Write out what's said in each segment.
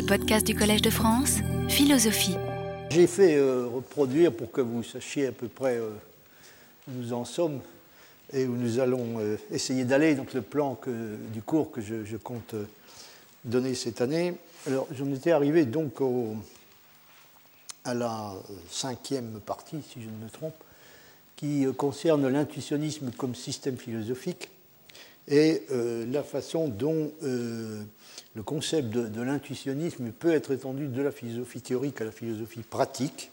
les podcasts du Collège de France, Philosophie. J'ai fait euh, reproduire pour que vous sachiez à peu près euh, où nous en sommes et où nous allons euh, essayer d'aller, donc le plan du cours que je, compte donner cette année. Alors j'en étais arrivé donc à la cinquième partie, si je ne me trompe, qui concerne l'intuitionnisme comme système philosophique et la façon dont le concept de, l'intuitionnisme peut être étendu de la philosophie théorique à la philosophie pratique,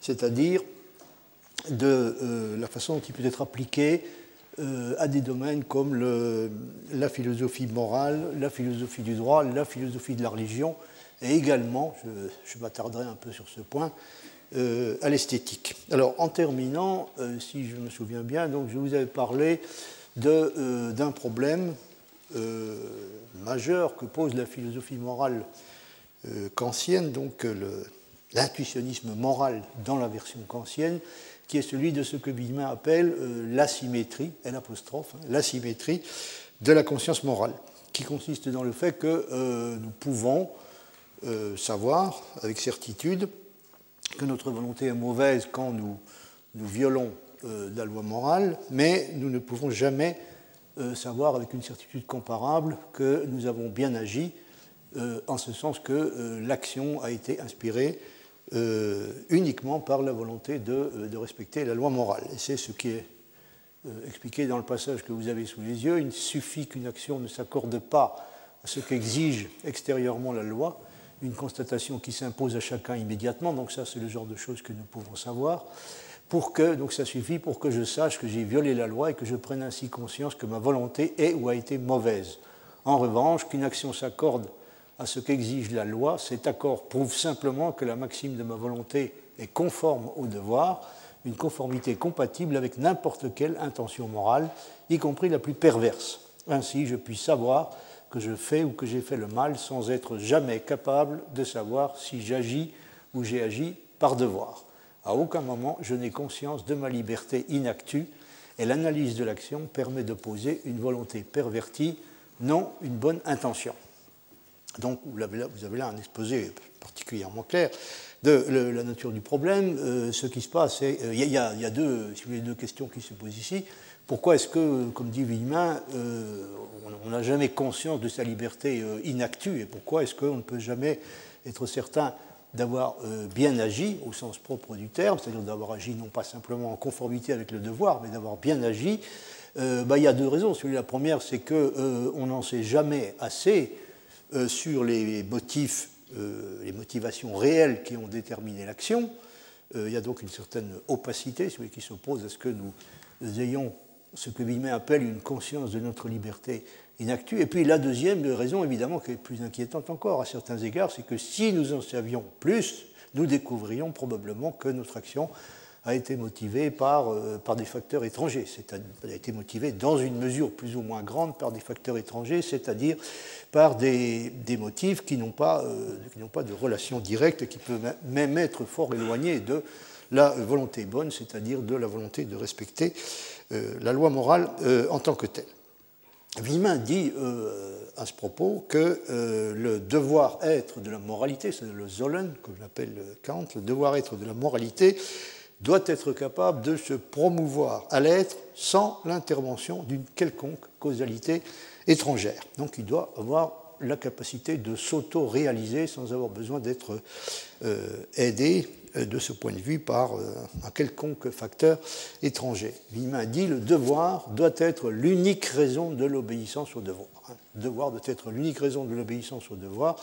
c'est-à-dire de euh, la façon dont il peut être appliqué euh, à des domaines comme la philosophie morale, la philosophie du droit, la philosophie de la religion, et également, je, m'attarderai un peu sur ce point, euh, à l'esthétique. Alors, en terminant, si je me souviens bien, donc, je vous avais parlé d'un problème euh, majeur que pose la philosophie morale euh, kantienne, donc euh, l'intuitionnisme moral dans la version kantienne, qui est celui de ce que Billman appelle l'asymétrie, hein, l'asymétrie de la conscience morale, qui consiste dans le fait que nous pouvons savoir avec certitude que notre volonté est mauvaise quand nous, nous violons la loi morale, mais nous ne pouvons jamais euh, savoir avec une certitude comparable que nous avons bien agi, euh, en ce sens que euh, l'action a été inspirée uniquement par la volonté de, respecter la loi morale. C'est ce qui est expliqué dans le passage que vous avez sous les yeux. Il suffit qu'une action ne s'accorde pas à ce qu'exige extérieurement la loi, une constatation qui s'impose à chacun immédiatement, donc ça c'est le genre de choses que nous pouvons savoir pour que, donc ça suffit pour que je sache que j'ai violé la loi et que je prenne ainsi conscience que ma volonté est ou a été mauvaise. En revanche, qu'une action s'accorde à ce qu'exige la loi, cet accord prouve simplement que la maxime de ma volonté est conforme au devoir, une conformité compatible avec n'importe quelle intention morale, y compris la plus perverse. Ainsi, je puis savoir que je fais ou que j'ai fait le mal sans être jamais capable de savoir si j'agis ou j'ai agi par devoir. À aucun moment je n'ai conscience de ma liberté inactue et l'analyse de l'action permet de poser une volonté pervertie, non une bonne intention. Donc vous avez là, un exposé particulièrement clair de la nature du problème. Euh, ce qui se passe, euh, il y, a deux, deux questions qui se posent ici. Pourquoi est-ce que, comme dit Villemin, euh, on n'a jamais conscience de sa liberté inactue et pourquoi est-ce qu'on ne peut jamais être certain d'avoir euh, bien agi au sens propre du terme, c'est-à-dire d'avoir agi non pas simplement en conformité avec le devoir, mais d'avoir bien agi, euh, bah, il y a deux raisons. La première, c'est qu'on euh, n'en sait jamais assez sur les motifs, les motivations réelles qui ont déterminé l'action. il y a donc une certaine opacité, celui qui s'oppose à ce que nous ayons ce que Villemin appelle une conscience de notre liberté Et puis la deuxième raison, évidemment, qui est plus inquiétante encore à certains égards, c'est que si nous en savions plus, nous découvrions probablement que notre action a été motivée par, euh, par des facteurs étrangers, c'est-à-dire a été motivée dans une mesure plus ou moins grande par des facteurs étrangers, c'est-à-dire par des, des, motifs qui n'ont pas, euh, pas de relation directe, qui peuvent même être fort éloignés de la volonté bonne, c'est-à-dire de la volonté de respecter euh, la loi morale en tant que telle. Villemin dit euh, à ce propos que euh, le devoir-être de la moralité, c'est le Zollen, comme l'appelle Kant, le devoir-être de la moralité doit être capable de se promouvoir à l'être sans l'intervention d'une quelconque causalité étrangère. Donc il doit avoir la capacité de s'auto-réaliser sans avoir besoin d'être euh, aidé euh, de ce point de vue par euh, un quelconque facteur étranger. Villemin dit le devoir doit être l'unique raison de l'obéissance au devoir. Le hein. devoir doit être l'unique raison de l'obéissance au devoir.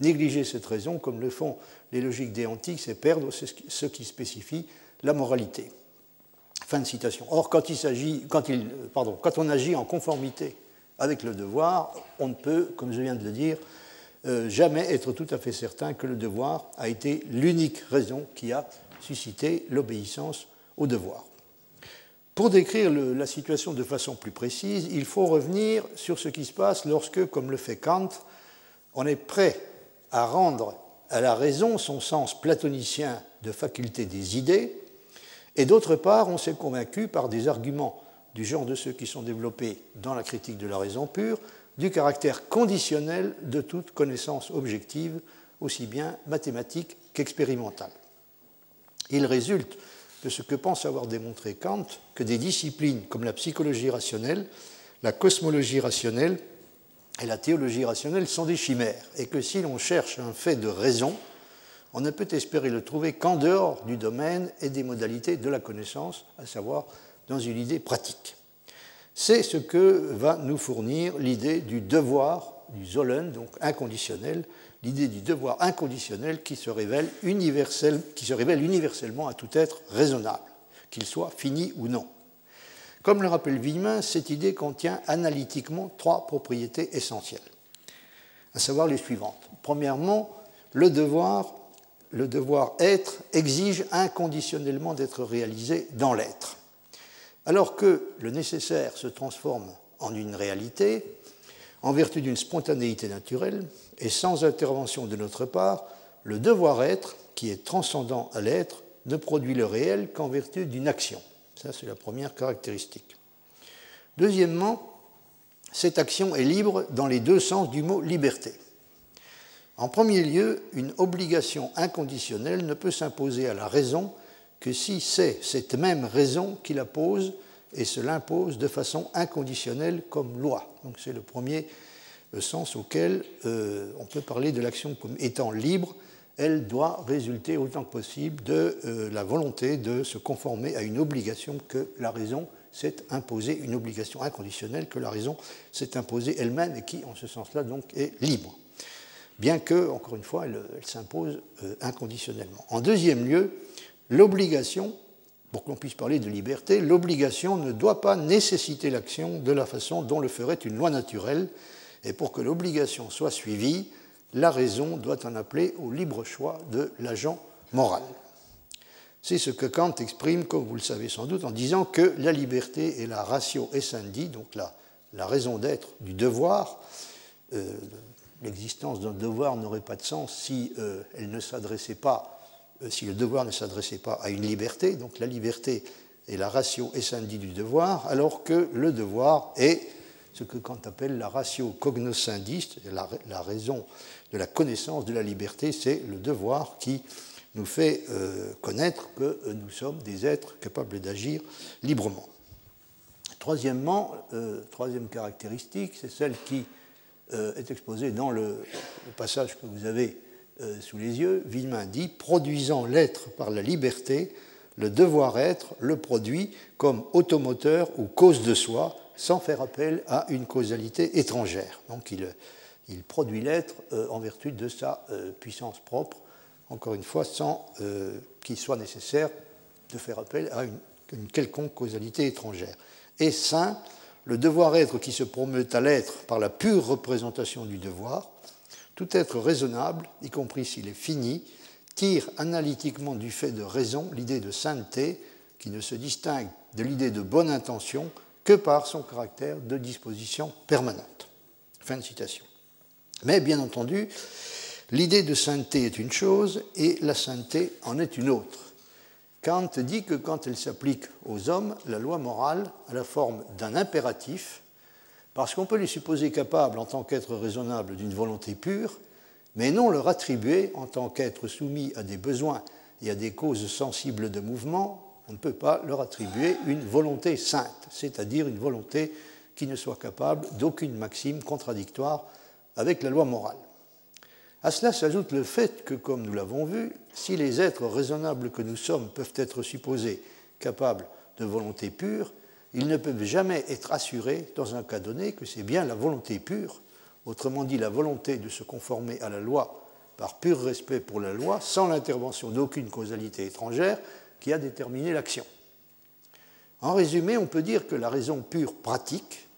Négliger cette raison, comme le font les logiques déantiques, c'est perdre ce qui spécifie la moralité. Fin de citation. Or, quand, il il, pardon, quand on agit en conformité avec le devoir, on ne peut, comme je viens de le dire, euh, jamais être tout à fait certain que le devoir a été l'unique raison qui a suscité l'obéissance au devoir. Pour décrire la situation de façon plus précise, il faut revenir sur ce qui se passe lorsque, comme le fait Kant, on est prêt à rendre à la raison son sens platonicien de faculté des idées, et d'autre part, on s'est convaincu par des arguments du genre de ceux qui sont développés dans la critique de la raison pure, du caractère conditionnel de toute connaissance objective aussi bien mathématique qu'expérimentale. Il résulte de ce que pense avoir démontré Kant que des disciplines comme la psychologie rationnelle, la cosmologie rationnelle et la théologie rationnelle sont des chimères, et que si l'on cherche un fait de raison, on ne peut espérer le trouver qu'en dehors du domaine et des modalités de la connaissance, à savoir dans une idée pratique. C'est ce que va nous fournir l'idée du devoir, du Zollen, donc inconditionnel, l'idée du devoir inconditionnel qui se, révèle universel, qui se révèle universellement à tout être raisonnable, qu'il soit fini ou non. Comme le rappelle Villemin, cette idée contient analytiquement trois propriétés essentielles, à savoir les suivantes. Premièrement, le devoir, le devoir être exige inconditionnellement d'être réalisé dans l'être. Alors que le nécessaire se transforme en une réalité, en vertu d'une spontanéité naturelle, et sans intervention de notre part, le devoir-être, qui est transcendant à l'être, ne produit le réel qu'en vertu d'une action. Ça, c'est la première caractéristique. Deuxièmement, cette action est libre dans les deux sens du mot liberté. En premier lieu, une obligation inconditionnelle ne peut s'imposer à la raison que si c'est cette même raison qui la pose et se l'impose de façon inconditionnelle comme loi. Donc c'est le premier le sens auquel euh, on peut parler de l'action comme étant libre, elle doit résulter autant que possible de euh, la volonté de se conformer à une obligation que la raison s'est imposée, une obligation inconditionnelle que la raison s'est imposée elle-même et qui, en ce sens-là, donc est libre. Bien que, encore une fois, elle, s'impose euh, inconditionnellement. En deuxième lieu, l'obligation, pour qu'on puisse parler de liberté, l'obligation ne doit pas nécessiter l'action de la façon dont le ferait une loi naturelle, et pour que l'obligation soit suivie, la raison doit en appeler au libre choix de l'agent moral. C'est ce que Kant exprime, comme vous le savez sans doute, en disant que la liberté est la ratio essendi, donc la, raison d'être du devoir. Euh, l'existence d'un devoir n'aurait pas de sens si euh, elle ne s'adressait pas, si le devoir ne s'adressait pas à une liberté. Donc la liberté est la ratio essendi du devoir, alors que le devoir est ce que Kant appelle la ratio cognoscindiste, la, raison de la connaissance de la liberté, c'est le devoir qui nous fait euh, connaître que euh, nous sommes des êtres capables d'agir librement. Troisièmement, euh, troisième caractéristique, c'est celle qui est exposée dans le, passage que vous avez sous les yeux. Villemin dit produisant l'être par la liberté, le devoir-être le produit comme automoteur ou cause de soi, sans faire appel à une causalité étrangère. Donc il, il produit l'être euh, en vertu de sa euh, puissance propre, encore une fois, sans euh, qu'il soit nécessaire de faire appel à une, quelconque causalité étrangère. Et saint, le devoir-être qui se promeut à l'être par la pure représentation du devoir, tout être raisonnable, y compris s'il est fini, tire analytiquement du fait de raison l'idée de sainteté qui ne se distingue de l'idée de bonne intention que par son caractère de disposition permanente. Fin de citation. Mais bien entendu, l'idée de sainteté est une chose et la sainteté en est une autre. Kant dit que quand elle s'applique aux hommes, la loi morale a la forme d'un impératif, parce qu'on peut les supposer capables en tant qu'être raisonnable d'une volonté pure, mais non leur attribuer en tant qu'être soumis à des besoins et à des causes sensibles de mouvement on ne peut pas leur attribuer une volonté sainte, c'est-à-dire une volonté qui ne soit capable d'aucune maxime contradictoire avec la loi morale. À cela s'ajoute le fait que, comme nous l'avons vu, si les êtres raisonnables que nous sommes peuvent être supposés capables de volonté pure, ils ne peuvent jamais être assurés, dans un cas donné, que c'est bien la volonté pure, autrement dit la volonté de se conformer à la loi par pur respect pour la loi, sans l'intervention d'aucune causalité étrangère, qui a déterminé l'action. En résumé, on peut dire que la raison pure pratique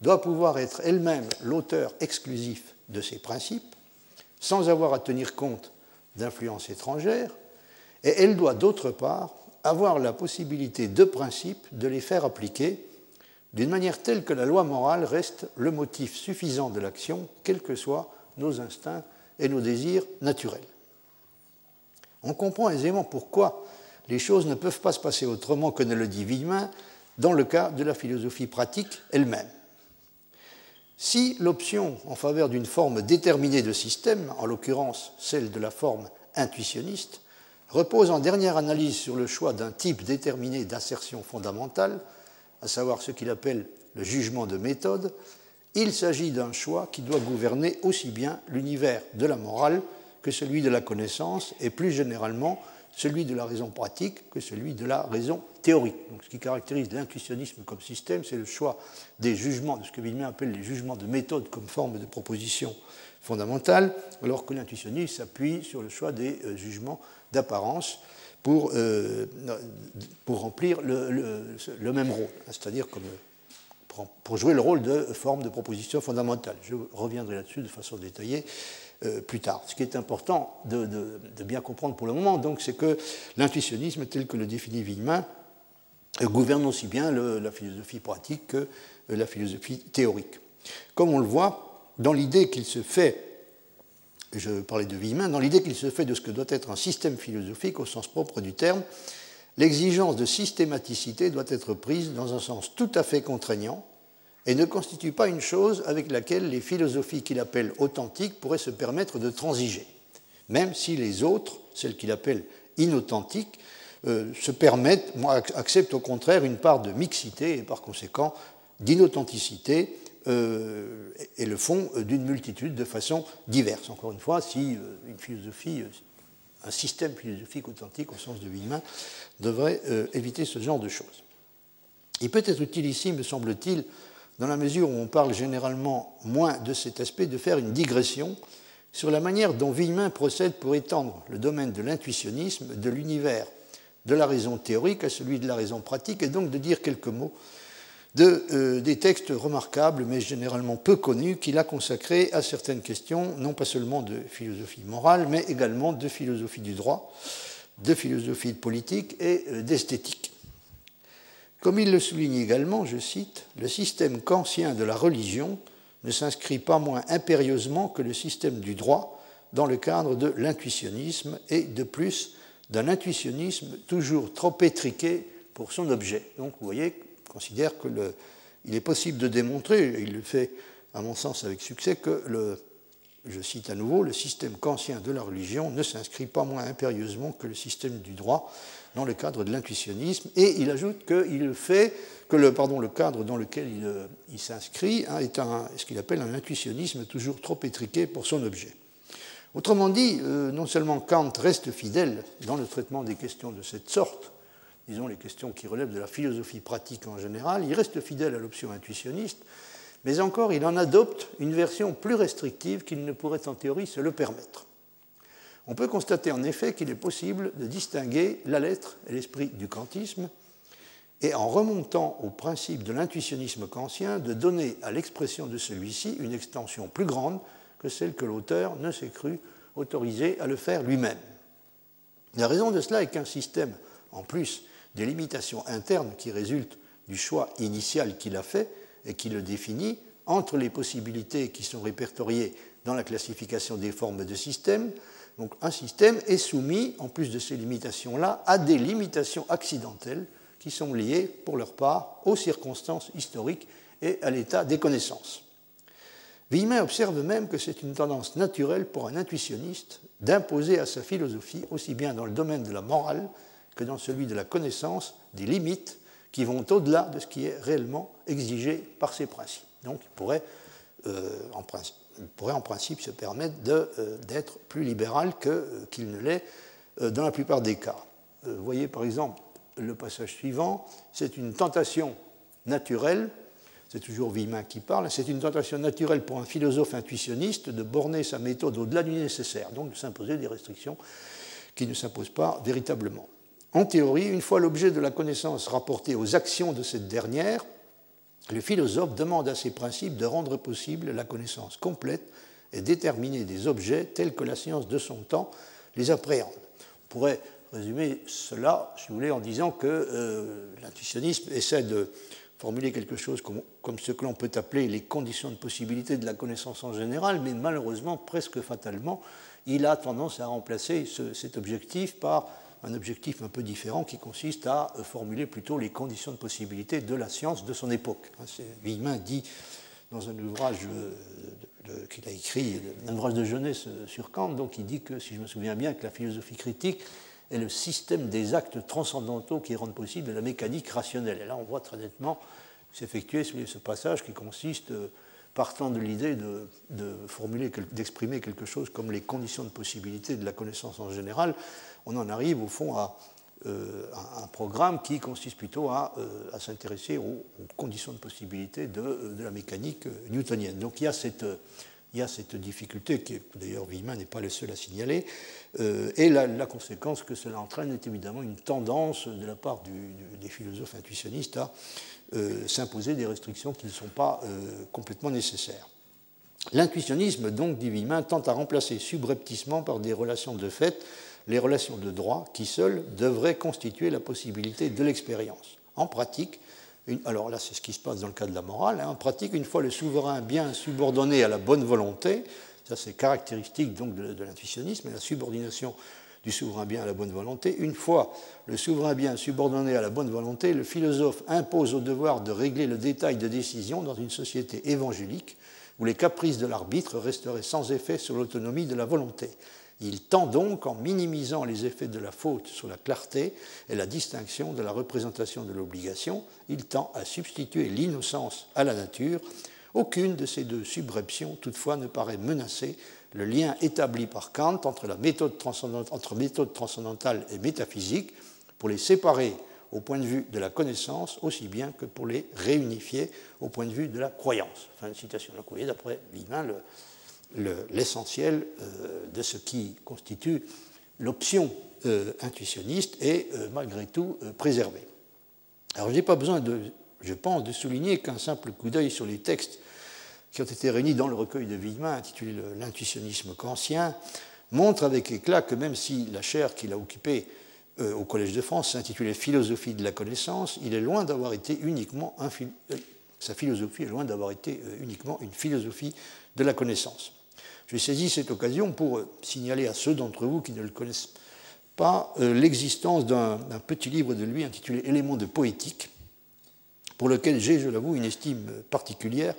doit pouvoir être elle-même l'auteur exclusif de ces principes, sans avoir à tenir compte d'influences étrangères, et elle doit d'autre part avoir la possibilité de principe de les faire appliquer d'une manière telle que la loi morale reste le motif suffisant de l'action, quels que soient nos instincts et nos désirs naturels. On comprend aisément pourquoi les choses ne peuvent pas se passer autrement que ne le dit Villemin dans le cas de la philosophie pratique elle-même. Si l'option en faveur d'une forme déterminée de système, en l'occurrence celle de la forme intuitionniste, repose en dernière analyse sur le choix d'un type déterminé d'assertion fondamentale, à savoir ce qu'il appelle le jugement de méthode, il s'agit d'un choix qui doit gouverner aussi bien l'univers de la morale que celui de la connaissance et plus généralement celui de la raison pratique que celui de la raison théorique. Ce qui caractérise l'intuitionnisme comme système, c'est le choix des jugements, de ce que Villemin appelle les jugements de méthode comme forme de proposition fondamentale, alors que l'intuitionnisme s'appuie sur le choix des euh, jugements d'apparence pour, euh, pour remplir le, même rôle, c'est-à-dire comme pour jouer le rôle de forme de proposition fondamentale. Je reviendrai là-dessus de façon détaillée euh, plus tard. Ce qui est important de, bien comprendre pour le moment, donc, c'est que l'intuitionnisme, tel que le définit Villemin, euh, gouverne aussi bien la philosophie pratique que euh, la philosophie théorique. Comme on le voit, dans l'idée qu'il se fait, je parlais de Villemin, dans l'idée qu'il se fait de ce que doit être un système philosophique au sens propre du terme, l'exigence de systématicité doit être prise dans un sens tout à fait contraignant et ne constitue pas une chose avec laquelle les philosophies qu'il appelle authentiques pourraient se permettre de transiger, même si les autres, celles qu'il appelle inauthentiques, euh, se permettent, acceptent au contraire une part de mixité et par conséquent d'inauthenticité euh, et le font d'une multitude de façons diverses. Encore une fois, si euh, une philosophie, un système philosophique authentique au sens de Villemin devrait éviter ce genre de choses. Il peut être utile ici, me semble-t-il, dans la mesure où on parle généralement moins de cet aspect, de faire une digression sur la manière dont Villemin procède pour étendre le domaine de l'intuitionnisme de l'univers de la raison théorique à celui de la raison pratique, et donc de dire quelques mots de, euh, des textes remarquables, mais généralement peu connus, qu'il a consacrés à certaines questions, non pas seulement de philosophie morale, mais également de philosophie du droit, de philosophie politique et euh, d'esthétique. Comme il le souligne également, je cite, le système kantien de la religion ne s'inscrit pas moins impérieusement que le système du droit dans le cadre de l'intuitionnisme et de plus d'un intuitionnisme toujours trop étriqué pour son objet. Donc vous voyez, considère que le, il est possible de démontrer, et il le fait à mon sens avec succès, que le, je cite à nouveau, le système kantien de la religion ne s'inscrit pas moins impérieusement que le système du droit dans le cadre de l'intuitionnisme, et il ajoute qu'il que le, cadre dans lequel il, euh, s'inscrit hein, est ce qu'il appelle un intuitionnisme toujours trop étriqué pour son objet. Autrement dit, euh, non seulement Kant reste fidèle dans le traitement des questions de cette sorte, disons les questions qui relèvent de la philosophie pratique en général, il reste fidèle à l'option intuitionniste, mais encore il en adopte une version plus restrictive qu'il ne pourrait en théorie se le permettre. On peut constater en effet qu'il est possible de distinguer la lettre et l'esprit du kantisme, et en remontant au principe de l'intuitionnisme kantien, de donner à l'expression de celui-ci une extension plus grande que celle que l'auteur ne s'est cru autorisé à le faire lui-même. La raison de cela est qu'un système, en plus des limitations internes qui résultent du choix initial qu'il a fait et qui le définit, entre les possibilités qui sont répertoriées dans la classification des formes de système, donc un système est soumis, en plus de ces limitations-là, à des limitations accidentelles qui sont liées, pour leur part, aux circonstances historiques et à l'état des connaissances. Villemin observe même que c'est une tendance naturelle pour un intuitionniste d'imposer à sa philosophie, aussi bien dans le domaine de la morale que dans celui de la connaissance, des limites qui vont au-delà de ce qui est réellement exigé par ses principes. Donc il pourrait, euh, en principe, se permettre euh, d'être plus libéral euh, qu'il ne l'est dans la plupart des cas. Vous voyez par exemple le passage suivant, c'est une tentation naturelle, c'est toujours Villemin qui parle, c'est une tentation naturelle pour un philosophe intuitionniste de borner sa méthode au-delà du nécessaire, donc de s'imposer des restrictions qui ne s'imposent pas véritablement. En théorie, une fois l'objet de la connaissance rapporté aux actions de cette dernière, le philosophe demande à ces principes de rendre possible la connaissance complète et déterminée des objets tels que la science de son temps les appréhende. On pourrait résumer cela, si vous voulez, en disant que euh, l'intuitionnisme essaie de formuler quelque chose comme, ce que l'on peut appeler les conditions de possibilité de la connaissance en général, mais malheureusement, presque fatalement, il a tendance à remplacer cet objectif par un objectif un peu différent qui consiste à formuler plutôt les conditions de possibilité de la science de son époque. Villemin dit dans un ouvrage qu'il a écrit, un ouvrage de jeunesse sur Kant, donc il dit que, si je me souviens bien, que la philosophie critique est le système des actes transcendantaux qui rendent possible la mécanique rationnelle. Et là, on voit très nettement s'effectuer ce passage qui consiste, euh, partant de l'idée de, formuler, d'exprimer quelque chose comme les conditions de possibilité de la connaissance en général, on en arrive au fond à euh, un programme qui consiste plutôt à, euh, s'intéresser aux, conditions de possibilité de, la mécanique newtonienne. Donc il y a cette difficulté, qui d'ailleurs Wiemann n'est pas le seul à signaler, euh, et la, conséquence que cela entraîne est évidemment une tendance de la part des philosophes intuitionnistes à euh, s'imposer des restrictions qui ne sont pas euh, complètement nécessaires. L'intuitionnisme, donc, dit Wiemann, tente à remplacer subrepticement par des relations de fait les relations de droit qui seules devraient constituer la possibilité de l'expérience. En pratique, alors là, c'est ce qui se passe dans le cas de la morale. Hein. en pratique, une fois le souverain bien subordonné à la bonne volonté, ça c'est caractéristique donc de, l'intuitionnisme la subordination du souverain bien à la bonne volonté. Une fois le souverain bien subordonné à la bonne volonté, le philosophe impose au devoir de régler le détail de décision dans une société évangélique où les caprices de l'arbitre resteraient sans effet sur l'autonomie de la volonté. Il tend donc, en minimisant les effets de la faute sur la clarté et la distinction de la représentation de l'obligation, il tend à substituer l'innocence à la nature. Aucune de ces deux subreptions, toutefois, ne paraît menacer le lien établi par Kant entre, la méthode entre méthode transcendantale et métaphysique pour les séparer au point de vue de la connaissance aussi bien que pour les réunifier au point de vue de la croyance. Fin de citation. Vous voyez, d'après Vivin, le, l'essentiel euh, de ce qui constitue l'option euh, intuitionniste est euh, malgré tout préservé. Alors je n'ai pas besoin, de, je pense, de souligner qu'un simple coup d'œil sur les textes qui ont été réunis dans le recueil de Villemin intitulé L'intuitionnisme kantien montre avec éclat que même si la chaire qu'il a occupée au Collège de France s'intitulait Philosophie de la connaissance, il est loin d'avoir été uniquement sa philosophie est loin d'avoir été uniquement une philosophie de la connaissance. Je saisis cette occasion pour euh, signaler à ceux d'entre vous qui ne le connaissent pas euh, l'existence d'un petit livre de lui intitulé Éléments de poétique, pour lequel j'ai, je l'avoue, une estime particulière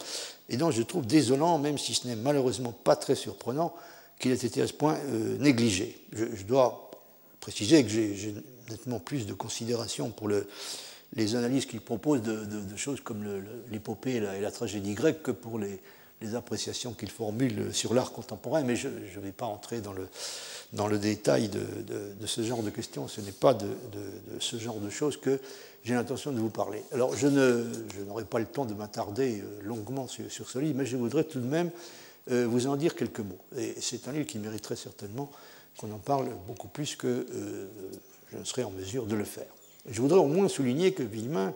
et dont je trouve désolant, même si ce n'est malheureusement pas très surprenant, qu'il ait été à ce point euh, négligé. Je, dois préciser que j'ai nettement plus de considération pour le, les analyses qu'il propose de, choses comme l'épopée et, la tragédie grecque que pour les, les appréciations qu'il formule sur l'art contemporain, mais je ne vais pas entrer dans le, dans le détail de, ce genre de questions. Ce n'est pas de, ce genre de choses que j'ai l'intention de vous parler. Alors, je, n'aurai pas le temps de m'attarder euh, longuement sur, ce livre, mais je voudrais tout de même euh, vous en dire quelques mots. Et c'est un livre qui mériterait certainement qu'on en parle beaucoup plus que euh, je ne serai en mesure de le faire. Je voudrais au moins souligner que Villemin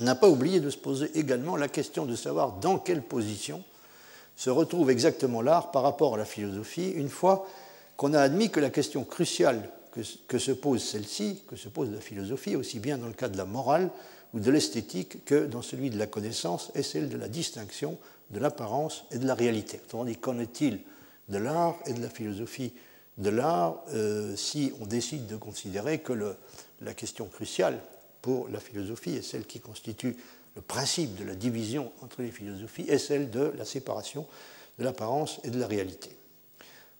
n'a pas oublié de se poser également la question de savoir dans quelle position se retrouve exactement l'art par rapport à la philosophie, une fois qu'on a admis que la question cruciale que, se pose celle-ci, que se pose la philosophie, aussi bien dans le cas de la morale ou de l'esthétique que dans celui de la connaissance, est celle de la distinction de l'apparence et de la réalité. Autrement dit, qu'en est-il de l'art et de la philosophie de l'art euh, si on décide de considérer que la question cruciale pour la philosophie et celle qui constitue le principe de la division entre les philosophies est celle de la séparation de l'apparence et de la réalité.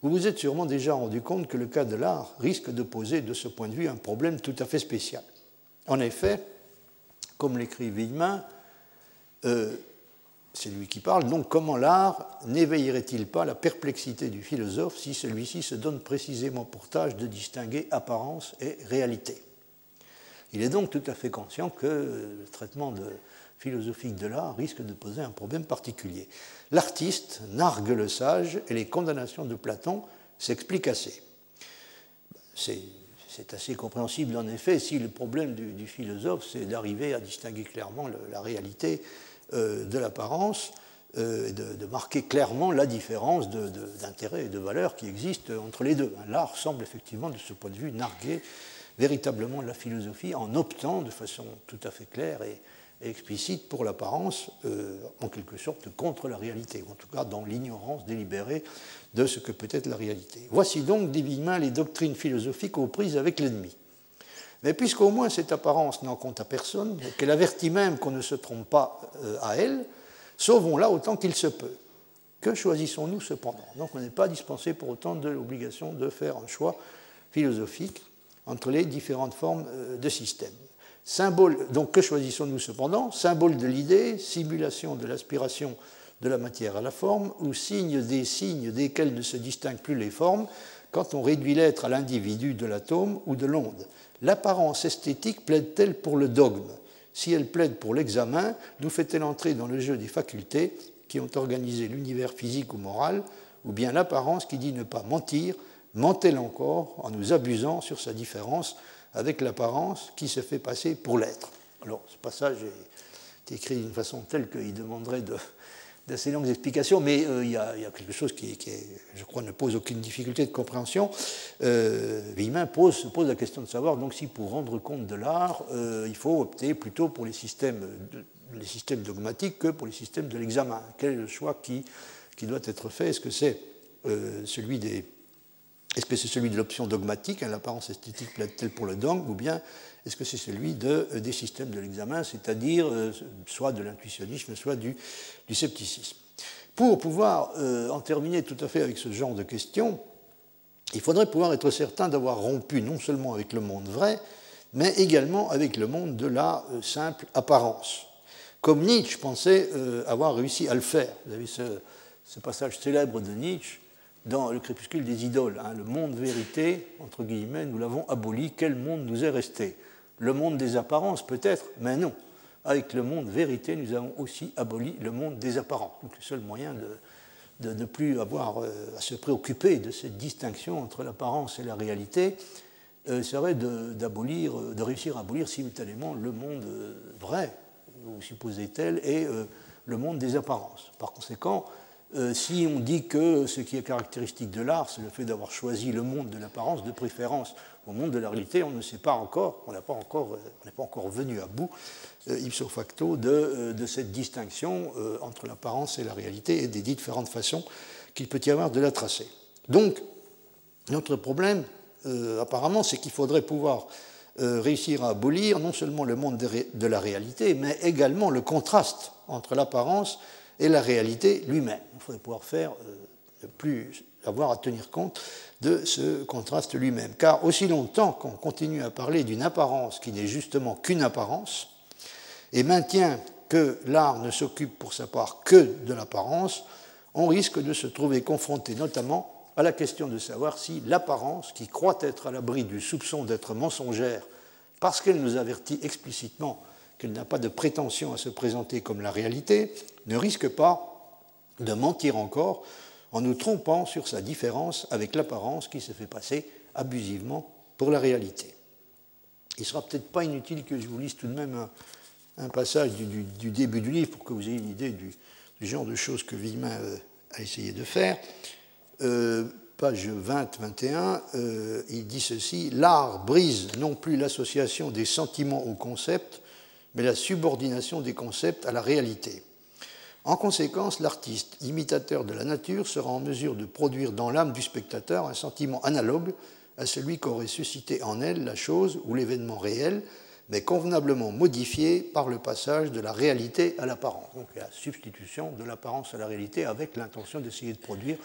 Vous vous êtes sûrement déjà rendu compte que le cas de l'art risque de poser de ce point de vue un problème tout à fait spécial. En effet, comme l'écrit Villemin, euh, c'est lui qui parle, donc comment l'art n'éveillerait-il pas la perplexité du philosophe si celui-ci se donne précisément pour tâche de distinguer apparence et réalité? Il est donc tout à fait conscient que le traitement philosophique de l'art risque de poser un problème particulier. L'artiste nargue le sage et les condamnations de Platon s'expliquent assez. C'est assez compréhensible en effet si le problème du, philosophe c'est d'arriver à distinguer clairement la réalité euh, de l'apparence euh, et de, marquer clairement la différence d'intérêt et de valeur qui existe entre les deux. L'art semble effectivement de ce point de vue narguer véritablement la philosophie en optant de façon tout à fait claire et, explicite pour l'apparence, euh, en quelque sorte contre la réalité, ou en tout cas dans l'ignorance délibérée de ce que peut être la réalité. Voici donc divinement les doctrines philosophiques aux prises avec l'ennemi. Mais puisqu'au moins cette apparence n'en compte à personne, qu'elle avertit même qu'on ne se trompe pas euh, à elle, Sauvons-la autant qu'il se peut. Que choisissons-nous cependant? Donc on n'est pas dispensé pour autant de l'obligation de faire un choix philosophique entre les différentes formes euh, de système. Symbole, donc que choisissons-nous cependant? Symbole de l'idée, simulation de l'aspiration de la matière à la forme, ou signe des signes desquels ne se distinguent plus les formes quand on réduit l'être à l'individu de l'atome ou de l'onde. L'apparence esthétique plaide-t-elle pour le dogme? Si elle plaide pour l'examen, nous fait-elle entrer dans le jeu des facultés qui ont organisé l'univers physique ou moral, ou bien l'apparence qui dit ne pas mentir, ment-elle encore en nous abusant sur sa différence avec l'apparence qui se fait passer pour l'être Alors, ce passage est écrit d'une façon telle qu'il demanderait d'assez longues explications, mais euh, il, y a, quelque chose qui, je crois, ne pose aucune difficulté de compréhension. Euh, pose, se pose la question de savoir donc si pour rendre compte de l'art, euh, il faut opter plutôt pour les systèmes, dogmatiques que pour les systèmes de l'examen. Quel est le choix qui, qui doit être fait? Est-ce que c'est euh, celui des est-ce que c'est celui de l'option dogmatique, hein, l'apparence esthétique plaide-t-elle pour le dogme, ou bien est-ce que c'est celui euh, des systèmes de l'examen, c'est-à-dire euh, soit de l'intuitionnisme, soit du, scepticisme? Pour pouvoir euh, en terminer tout à fait avec ce genre de questions, il faudrait pouvoir être certain d'avoir rompu non seulement avec le monde vrai, mais également avec le monde de la simple apparence. Comme Nietzsche pensait avoir réussi à le faire. Vous avez ce passage célèbre de Nietzsche dans le crépuscule des idoles. Hein, le monde vérité, entre guillemets, nous l'avons aboli. Quel monde nous est resté? Le monde des apparences, peut-être, mais non. Avec le monde vérité, nous avons aussi aboli le monde des apparences. Donc le seul moyen de ne plus avoir euh, à se préoccuper de cette distinction entre l'apparence et la réalité euh, serait d'abolir, de, réussir à abolir simultanément le monde euh, vrai, ou supposé tel, et le monde des apparences. Par conséquent, euh, si on dit que ce qui est caractéristique de l'art, c'est le fait d'avoir choisi le monde de l'apparence de préférence au monde de la réalité, on ne sait pas encore, on n'est pas, encore, euh, pas encore venu à bout, euh, ipso facto, de, cette distinction entre l'apparence et la réalité et des différentes façons qu'il peut y avoir de la tracer. Donc, notre problème, apparemment, c'est qu'il faudrait pouvoir réussir à abolir non seulement le monde de la réalité, mais également le contraste entre l'apparence et la réalité lui-même. Il faudrait pouvoir faire, euh, plus avoir à tenir compte de ce contraste lui-même. Car aussi longtemps qu'on continue à parler d'une apparence qui n'est justement qu'une apparence, et maintient que l'art ne s'occupe pour sa part que de l'apparence, on risque de se trouver confronté notamment à la question de savoir si l'apparence, qui croit être à l'abri du soupçon d'être mensongère, parce qu'elle nous avertit explicitement qu'elle n'a pas de prétention à se présenter comme la réalité, ne risque pas de mentir encore en nous trompant sur sa différence avec l'apparence qui se fait passer abusivement pour la réalité. Il ne sera peut-être pas inutile que je vous lise tout de même un, passage du, début du livre pour que vous ayez une idée du, genre de choses que Villemin euh, a essayé de faire. Euh, page 20-21, euh, il dit ceci L'art brise non plus l'association des sentiments au concept, mais la subordination des concepts à la réalité. En conséquence, l'artiste, imitateur de la nature, sera en mesure de produire dans l'âme du spectateur un sentiment analogue à celui qu'aurait suscité en elle la chose ou l'événement réel, mais convenablement modifié par le passage de la réalité à l'apparence. Donc la substitution de l'apparence à la réalité avec l'intention d'essayer de produire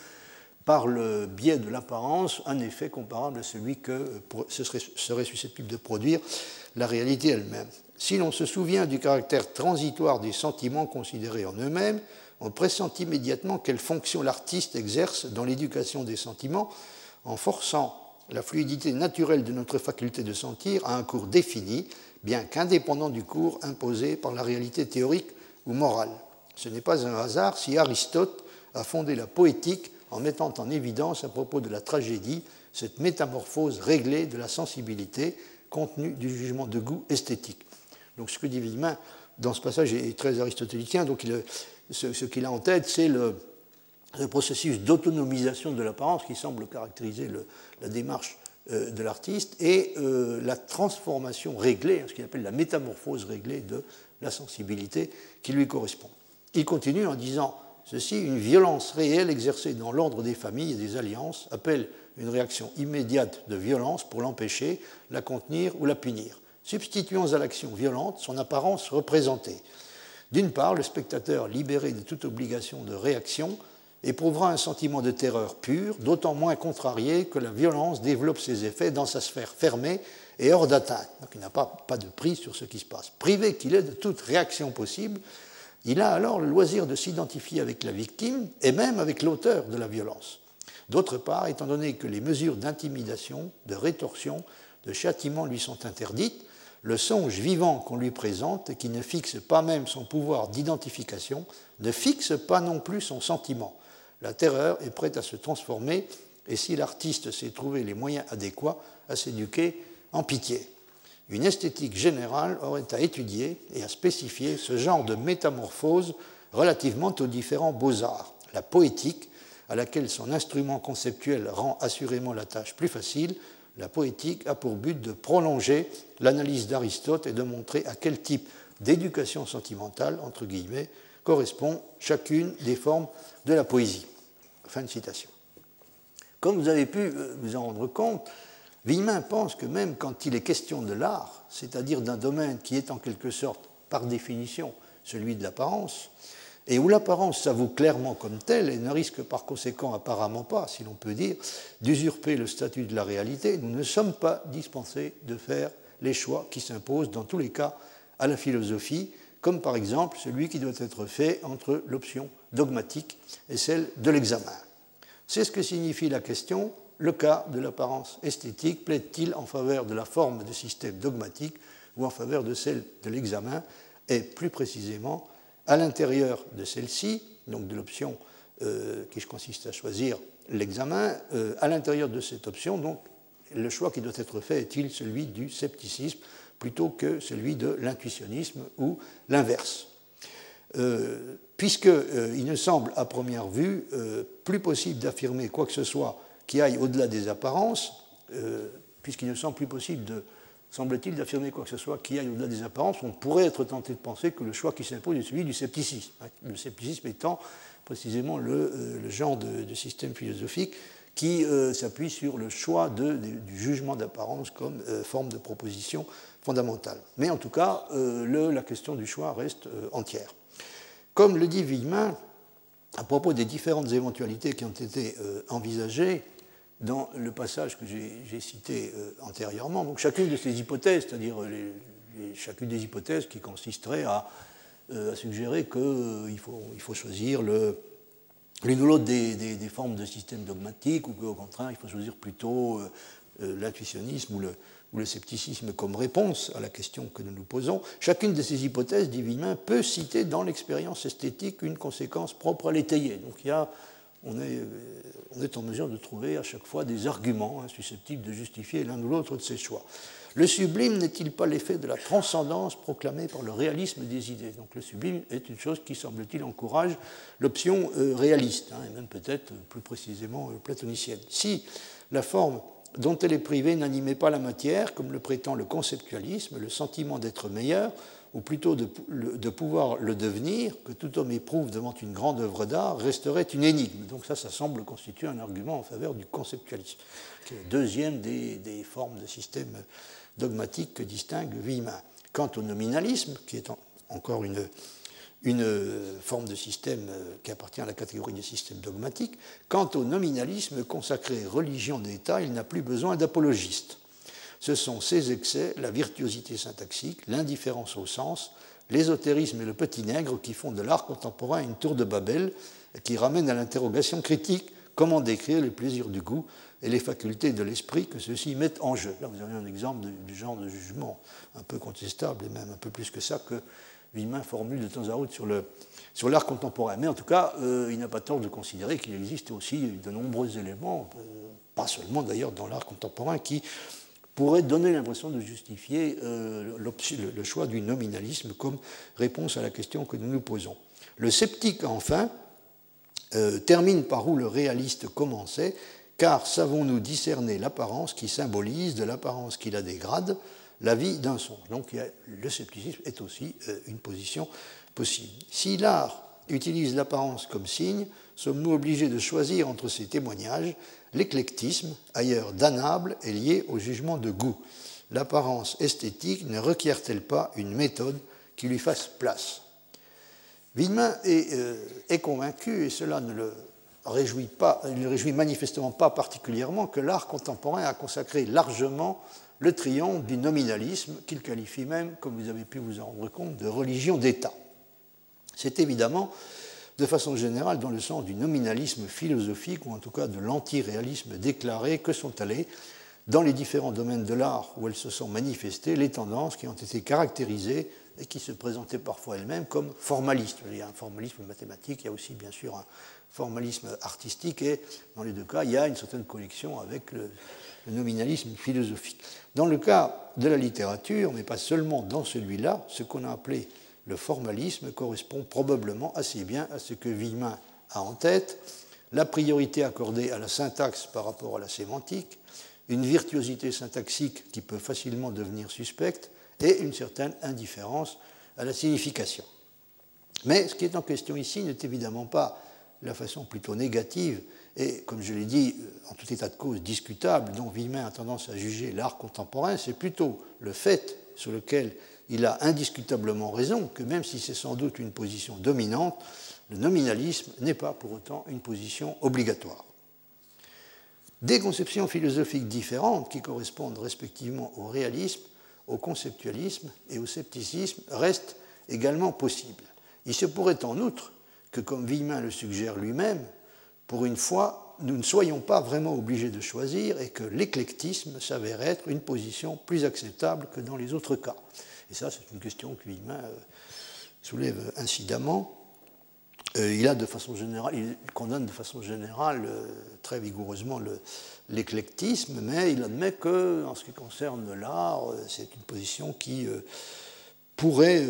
par le biais de l'apparence un effet comparable à celui que serait susceptible de produire la réalité elle-même. Si l'on se souvient du caractère transitoire des sentiments considérés en eux-mêmes, on pressent immédiatement quelle fonction l'artiste exerce dans l'éducation des sentiments en forçant la fluidité naturelle de notre faculté de sentir à un cours défini, bien qu'indépendant du cours imposé par la réalité théorique ou morale. Ce n'est pas un hasard si Aristote a fondé la poétique en mettant en évidence à propos de la tragédie cette métamorphose réglée de la sensibilité contenue du jugement de goût esthétique. Donc ce que dit Villemin dans ce passage est très aristotélicien. Donc ce, qu'il a en tête, c'est le, processus d'autonomisation de l'apparence qui semble caractériser la démarche euh, de l'artiste et euh, la transformation réglée, ce qu'il appelle la métamorphose réglée de la sensibilité qui lui correspond. Il continue en disant ceci, une violence réelle exercée dans l'ordre des familles et des alliances appelle une réaction immédiate de violence pour l'empêcher, la contenir ou la punir substituant à l'action violente son apparence représentée. D'une part, le spectateur, libéré de toute obligation de réaction, éprouvera un sentiment de terreur pure, d'autant moins contrarié que la violence développe ses effets dans sa sphère fermée et hors d'atteinte. Donc il n'a pas, pas de prise sur ce qui se passe. Privé qu'il est de toute réaction possible, il a alors le loisir de s'identifier avec la victime et même avec l'auteur de la violence. D'autre part, étant donné que les mesures d'intimidation, de rétorsion, de châtiment lui sont interdites, le songe vivant qu'on lui présente qui ne fixe pas même son pouvoir d'identification ne fixe pas non plus son sentiment. La terreur est prête à se transformer et si l'artiste sait trouver les moyens adéquats, à s'éduquer en pitié. Une esthétique générale aurait à étudier et à spécifier ce genre de métamorphose relativement aux différents beaux-arts. La poétique, à laquelle son instrument conceptuel rend assurément la tâche plus facile, la poétique a pour but de prolonger l'analyse d'Aristote et de montrer à quel type d'éducation sentimentale, entre guillemets, correspond chacune des formes de la poésie. Comme vous avez pu euh, vous en rendre compte, Villemin pense que même quand il est question de l'art, c'est-à-dire d'un domaine qui est en quelque sorte, par définition, celui de l'apparence, et où l'apparence s'avoue clairement comme telle et ne risque par conséquent apparemment pas, si l'on peut dire, d'usurper le statut de la réalité, nous ne sommes pas dispensés de faire les choix qui s'imposent dans tous les cas à la philosophie, comme par exemple celui qui doit être fait entre l'option dogmatique et celle de l'examen. C'est ce que signifie la question le cas de l'apparence esthétique plaide-t-il en faveur de la forme de système dogmatique ou en faveur de celle de l'examen? Et plus précisément à l'intérieur de celle-ci, donc de l'option euh, qui consiste à choisir l'examen, euh, à l'intérieur de cette option, donc le choix qui doit être fait est-il celui du scepticisme plutôt que celui de l'intuitionnisme ou l'inverse. Euh, Puisqu'il ne semble à première vue plus possible d'affirmer quoi que ce soit qui aille au-delà des apparences, puisqu'il ne semble plus possible de semble-t-il, d'affirmer quoi que ce soit qui aille au-delà des apparences, on pourrait être tenté de penser que le choix qui s'impose est celui du scepticisme. Le scepticisme étant précisément le, euh, genre de, système philosophique qui euh, s'appuie sur le choix du jugement d'apparence comme euh, forme de proposition fondamentale. Mais en tout cas, la question du choix reste entière. Comme le dit Villemin, à propos des différentes éventualités qui ont été envisagées, dans le passage que j'ai cité euh, antérieurement. Donc chacune de ces hypothèses, c'est-à-dire chacune des hypothèses qui consisterait à, euh, suggérer qu'il euh, faut, choisir l'une ou l'autre des, formes de système dogmatique, ou qu'au contraire, il faut choisir plutôt l'intuitionnisme ou le, scepticisme comme réponse à la question que nous nous posons. Chacune de ces hypothèses, Villemin, peut citer dans l'expérience esthétique une conséquence propre à l'étayer. Donc il y a on est, on est, en mesure de trouver à chaque fois des arguments hein, susceptibles de justifier l'un ou l'autre de ces choix. Le sublime n'est-il pas l'effet de la transcendance proclamée par le réalisme des idées? Donc le sublime est une chose qui, semble-t-il, encourage l'option euh, réaliste, hein, et même peut-être plus précisément euh, platonicienne. Si la forme dont elle est privée n'animait pas la matière, comme le prétend le conceptualisme, le sentiment d'être meilleur, ou plutôt de, pouvoir le devenir, que tout homme éprouve devant une grande œuvre d'art, resterait une énigme. Donc ça, ça semble constituer un argument en faveur du conceptualisme, qui est la deuxième des, formes de système dogmatique que distingue Villemin. Quant au nominalisme, qui est encore une, une forme de système qui appartient à la catégorie des systèmes dogmatiques, quant au nominalisme consacré religion d'État, il n'a plus besoin d'apologistes ce sont ces excès, la virtuosité syntaxique, l'indifférence au sens, l'ésotérisme et le petit nègre qui font de l'art contemporain une tour de Babel qui ramène à l'interrogation critique comment décrire les plaisirs du goût et les facultés de l'esprit que ceux-ci mettent en jeu. Là, vous avez un exemple du genre de jugement un peu contestable et même un peu plus que ça que Villemin formule de temps à autre sur l'art contemporain. Mais en tout cas, euh, il n'a pas tort de considérer qu'il existe aussi de nombreux éléments, euh, pas seulement d'ailleurs dans l'art contemporain, qui pourrait donner l'impression de justifier euh, le choix du nominalisme comme réponse à la question que nous nous posons. Le sceptique, enfin, euh, termine par où le réaliste commençait, car savons-nous discerner l'apparence qui symbolise de l'apparence qui la dégrade la vie d'un songe? Donc le scepticisme est aussi euh, une position possible. Si l'art utilise l'apparence comme signe, sommes-nous obligés de choisir entre ces témoignages L'éclectisme, ailleurs damnable, est lié au jugement de goût. L'apparence esthétique ne requiert-elle pas une méthode qui lui fasse place? Villemin euh, est, convaincu, et cela ne le réjouit, pas, il ne réjouit manifestement pas particulièrement, que l'art contemporain a consacré largement le triomphe du nominalisme, qu'il qualifie même, comme vous avez pu vous en rendre compte, de religion d'État. C'est évidemment, de façon générale, dans le sens du nominalisme philosophique, ou en tout cas de l'antiréalisme déclaré, que sont allées, dans les différents domaines de l'art où elles se sont manifestées, les tendances qui ont été caractérisées et qui se présentaient parfois elles-mêmes comme formalistes. Il y a un formalisme mathématique, il y a aussi bien sûr un formalisme artistique, et dans les deux cas, il y a une certaine connexion avec le, le nominalisme philosophique. Dans le cas de la littérature, mais pas seulement dans celui-là, ce qu'on a appelé le formalisme correspond probablement assez bien à ce que Villemin a en tête, la priorité accordée à la syntaxe par rapport à la sémantique, une virtuosité syntaxique qui peut facilement devenir suspecte et une certaine indifférence à la signification. Mais ce qui est en question ici n'est évidemment pas la façon plutôt négative et, comme je l'ai dit, en tout état de cause discutable, dont Villemin a tendance à juger l'art contemporain, c'est plutôt le fait sur lequel il a indiscutablement raison que même si c'est sans doute une position dominante, le nominalisme n'est pas pour autant une position obligatoire. Des conceptions philosophiques différentes qui correspondent respectivement au réalisme, au conceptualisme et au scepticisme restent également possibles. Il se pourrait en outre que, comme Villemin le suggère lui-même, pour une fois, nous ne soyons pas vraiment obligés de choisir et que l'éclectisme s'avère être une position plus acceptable que dans les autres cas. Et ça, c'est une question que Villemin euh, soulève incidemment. Euh, il, a de façon générale, il condamne de façon générale euh, très vigoureusement l'éclectisme, mais il admet que, en ce qui concerne l'art, c'est une position qui pourrait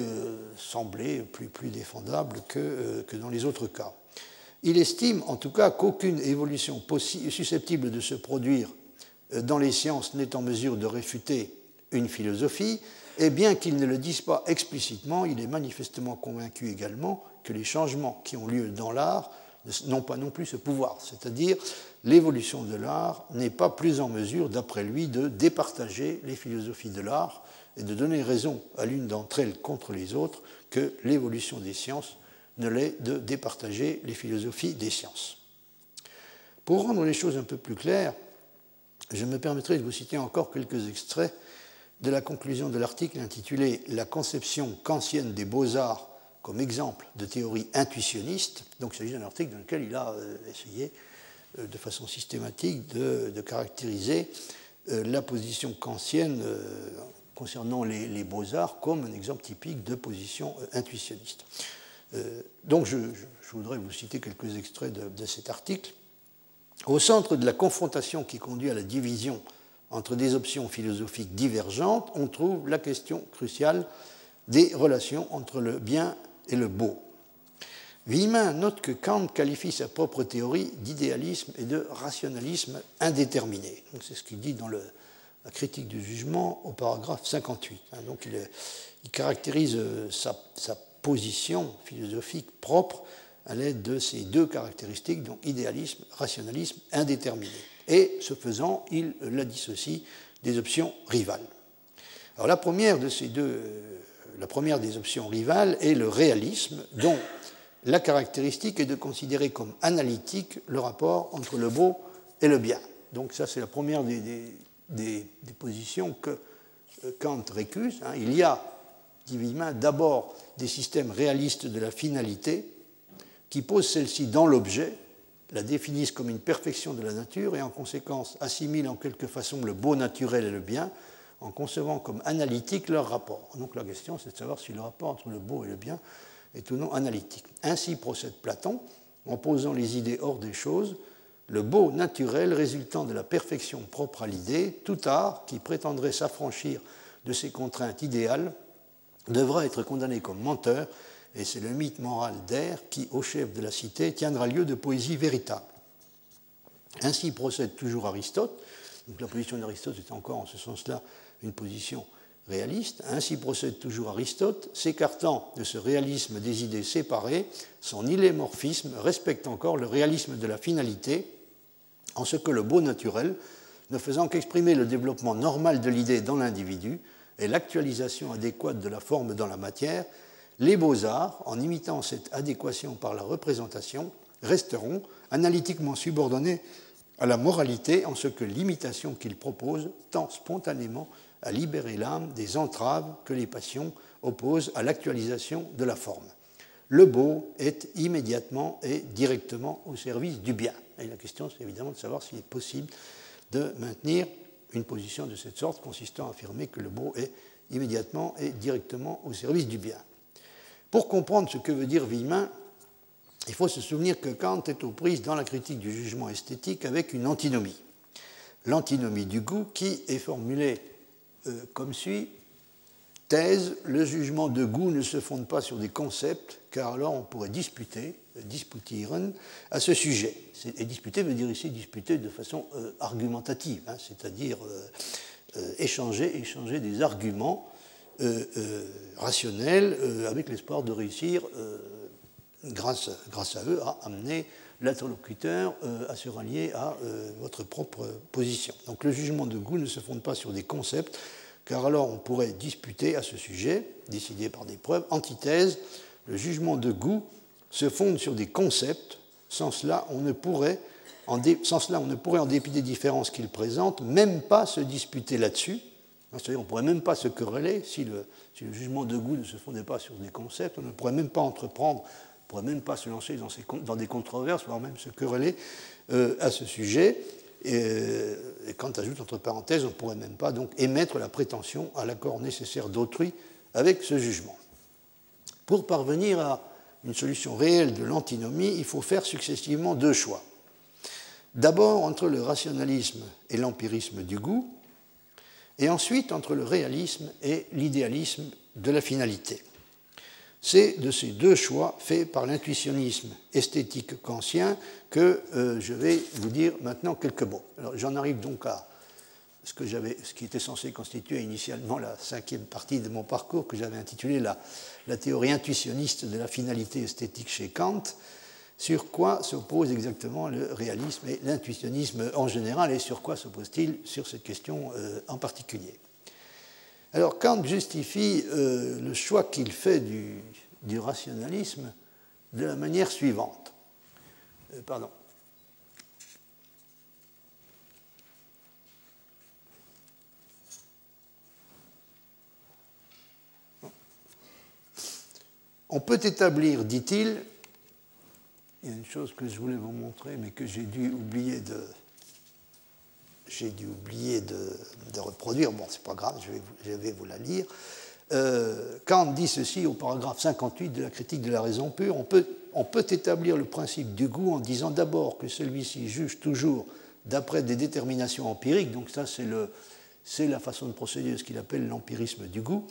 sembler plus, défendable que, dans les autres cas. Il estime en tout cas qu'aucune évolution susceptible de se produire dans les sciences n'est en mesure de réfuter une philosophie, et bien qu'il ne le dise pas explicitement, il est manifestement convaincu également que les changements qui ont lieu dans l'art n'ont pas non plus ce pouvoir, c'est-à-dire l'évolution de l'art n'est pas plus en mesure, d'après lui, de départager les philosophies de l'art et de donner raison à l'une d'entre elles contre les autres que l'évolution des sciences ne l'est de départager les philosophies des sciences. Pour rendre les choses un peu plus claires, je me permettrai de vous citer encore quelques extraits de la conclusion de l'article intitulé La conception kantienne des beaux-arts comme exemple de théorie intuitionniste. Donc, il s'agit d'un article dans lequel il a euh, essayé euh, de façon systématique de, caractériser euh, la position kantienne concernant les beaux-arts comme un exemple typique de position intuitionniste. Donc je, voudrais vous citer quelques extraits de, cet article. Au centre de la confrontation qui conduit à la division entre des options philosophiques divergentes, on trouve la question cruciale des relations entre le bien et le beau. Wieman note que Kant qualifie sa propre théorie d'idéalisme et de rationalisme indéterminé. C'est ce qu'il dit dans la critique du jugement au paragraphe 58. Donc il, caractérise euh, sa, sa position philosophique propre à l'aide de ces deux caractéristiques, donc idéalisme, rationalisme indéterminé. Et ce faisant, il la dissocie des options rivales. Alors la première de ces deux, la première des options rivales est le réalisme, dont la caractéristique est de considérer comme analytique le rapport entre le beau et le bien. Donc ça, c'est la première des, positions que Kant récuse. Hein. Il y a d'abord des systèmes réalistes de la finalité qui posent celle-ci dans l'objet, la définissent comme une perfection de la nature et en conséquence assimilent en quelque façon le beau naturel et le bien en concevant comme analytique leur rapport. Donc la question c'est de savoir si le rapport entre le beau et le bien est ou non analytique. Ainsi procède Platon en posant les idées hors des choses, le beau naturel résultant de la perfection propre à l'idée, tout art qui prétendrait s'affranchir de ces contraintes idéales devra être condamné comme menteur, et c'est le mythe moral d'air qui, au chef de la cité, tiendra lieu de poésie véritable. Ainsi procède toujours Aristote, la position d'Aristote est encore en ce sens-là une position réaliste, ainsi procède toujours Aristote, s'écartant de ce réalisme des idées séparées, son illémorphisme respecte encore le réalisme de la finalité, en ce que le beau naturel, ne faisant qu'exprimer le développement normal de l'idée dans l'individu, et l'actualisation adéquate de la forme dans la matière, les beaux-arts, en imitant cette adéquation par la représentation, resteront analytiquement subordonnés à la moralité en ce que l'imitation qu'ils proposent tend spontanément à libérer l'âme des entraves que les passions opposent à l'actualisation de la forme. Le beau est immédiatement et directement au service du bien. Et la question, c'est évidemment de savoir s'il est possible de maintenir une position de cette sorte consistant à affirmer que le beau est immédiatement et directement au service du bien. Pour comprendre ce que veut dire Villemin, il faut se souvenir que Kant est aux prises dans la critique du jugement esthétique avec une antinomie. L'antinomie du goût qui est formulée euh, comme suit. Thèse, le jugement de goût ne se fonde pas sur des concepts, car alors on pourrait disputer, disputieren, à ce sujet. Et disputer veut dire ici disputer de façon euh, argumentative, hein, c'est-à-dire euh, échanger, échanger des arguments rationnels avec l'espoir de réussir grâce, à eux, à amener l'interlocuteur euh, à se rallier à euh, votre propre position. Donc le jugement de goût ne se fonde pas sur des concepts, car alors on pourrait disputer à ce sujet, décidé par des preuves. Antithèse, le jugement de goût se fonde sur des concepts, sans cela on ne pourrait, en, sans cela, on ne pourrait en dépit des différences qu'il présente, même pas se disputer là-dessus. On ne pourrait même pas se quereller si le, jugement de goût ne se fondait pas sur des concepts, on ne pourrait même pas entreprendre ne pourrait même pas se lancer dans, des controverses, voire même se quereller euh, à ce sujet. Et, et, quand ajoute entre parenthèses, on ne pourrait même pas émettre la prétention à l'accord nécessaire d'autrui avec ce jugement. Pour parvenir à une solution réelle de l'antinomie, il faut faire successivement deux choix. D'abord entre le rationalisme et l'empirisme du goût, et ensuite entre le réalisme et l'idéalisme de la finalité. C'est de ces deux choix faits par l'intuitionnisme esthétique kantien que euh, je vais vous dire maintenant quelques mots. J'en arrive donc à ce, que ce qui était censé constituer initialement la cinquième partie de mon parcours, que j'avais intitulé la, la, théorie intuitionniste de la finalité esthétique chez Kant, sur quoi s'oppose exactement le réalisme et l'intuitionnisme en général, et sur quoi s'oppose-t-il sur cette question euh, en particulier? Alors Kant justifie euh, le choix qu'il fait du, rationalisme de la manière suivante. Euh, pardon. On peut établir, dit-il, il y a une chose que je voulais vous montrer, mais que j'ai dû oublier de, j'ai dû oublier de, reproduire, bon, c'est pas grave, je vais, vous la lire. Euh, Kant dit ceci au paragraphe 58 de la critique de la raison pure on peut, on peut établir le principe du goût en disant d'abord que celui-ci juge toujours d'après des déterminations empiriques, donc ça c'est la façon de procéder de ce qu'il appelle l'empirisme du goût.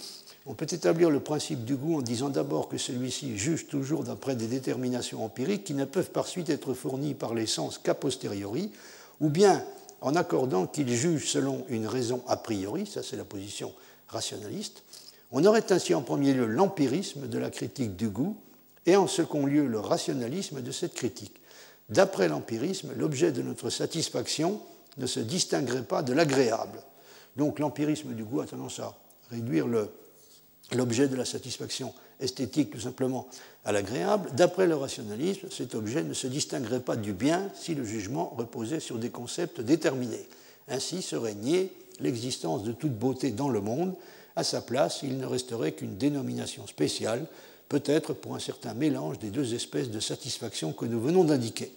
On peut établir le principe du goût en disant d'abord que celui-ci juge toujours d'après des déterminations empiriques qui ne peuvent par suite être fournies par les sens qu'a posteriori, ou bien en accordant qu'il juge selon une raison a priori, ça c'est la position rationaliste, on aurait ainsi en premier lieu l'empirisme de la critique du goût et en second lieu le rationalisme de cette critique. D'après l'empirisme, l'objet de notre satisfaction ne se distinguerait pas de l'agréable. Donc l'empirisme du goût a tendance à réduire l'objet de la satisfaction esthétique tout simplement à l'agréable, d'après le rationalisme, cet objet ne se distinguerait pas du bien si le jugement reposait sur des concepts déterminés. Ainsi serait niée l'existence de toute beauté dans le monde. À sa place, il ne resterait qu'une dénomination spéciale, peut-être pour un certain mélange des deux espèces de satisfaction que nous venons d'indiquer.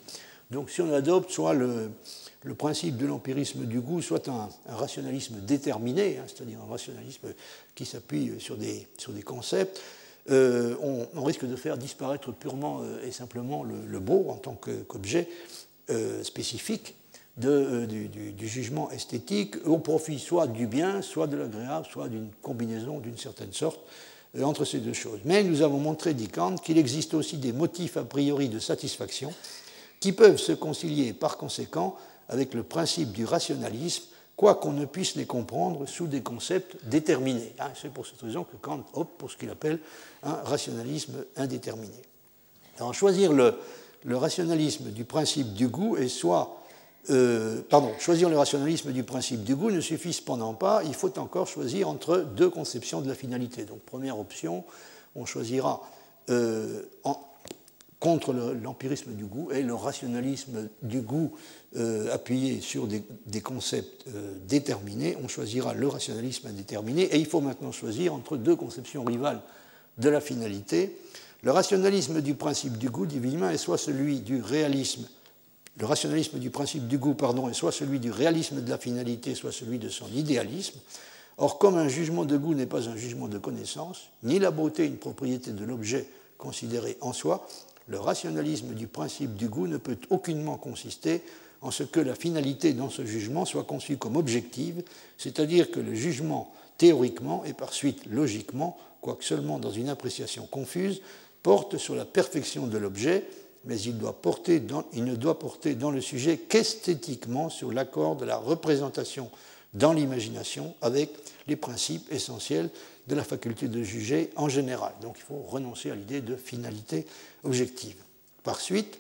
Donc si on adopte soit le, principe de l'empirisme du goût, soit un, rationalisme déterminé, hein, c'est-à-dire un rationalisme qui s'appuie sur des, sur des concepts, euh, on, risque de faire disparaître purement euh, et simplement le, beau en tant qu'objet euh, spécifique du, jugement esthétique au profit soit du bien, soit de l'agréable, soit d'une combinaison d'une certaine sorte entre ces deux choses. Mais nous avons montré, dit Kant, qu'il existe aussi des motifs a priori de satisfaction qui peuvent se concilier par conséquent avec le principe du rationalisme quoi qu'on ne puisse les comprendre sous des concepts déterminés. Hein, c'est pour cette raison que Kant opte pour ce qu'il appelle un rationalisme indéterminé. Alors, choisir le, rationalisme du principe du goût est soit euh, pardon, choisir le rationalisme du principe du goût ne suffit cependant pas, il faut encore choisir entre deux conceptions de la finalité. Donc première option, on choisira euh, contre l'empirisme du goût et le rationalisme du goût euh, appuyé sur des, concepts euh, déterminés, on choisira le rationalisme indéterminé, et il faut maintenant choisir entre deux conceptions rivales de la finalité. Le rationalisme du principe du goût, dit Villemin, est soit celui du réalisme, le rationalisme du principe du goût, pardon, est soit celui du réalisme de la finalité, soit celui de son idéalisme. Or, comme un jugement de goût n'est pas un jugement de connaissance, ni la beauté une propriété de l'objet considéré en soi, le rationalisme du principe du goût ne peut aucunement consister en ce que la finalité dans ce jugement soit conçue comme objective, c'est-à-dire que le jugement théoriquement et par suite logiquement, quoique seulement dans une appréciation confuse, porte sur la perfection de l'objet, mais il, il ne doit porter dans le sujet qu'esthétiquement sur l'accord de la représentation dans l'imagination avec les principes essentiels de la faculté de juger en général. Donc il faut renoncer à l'idée de finalité objective. Par suite,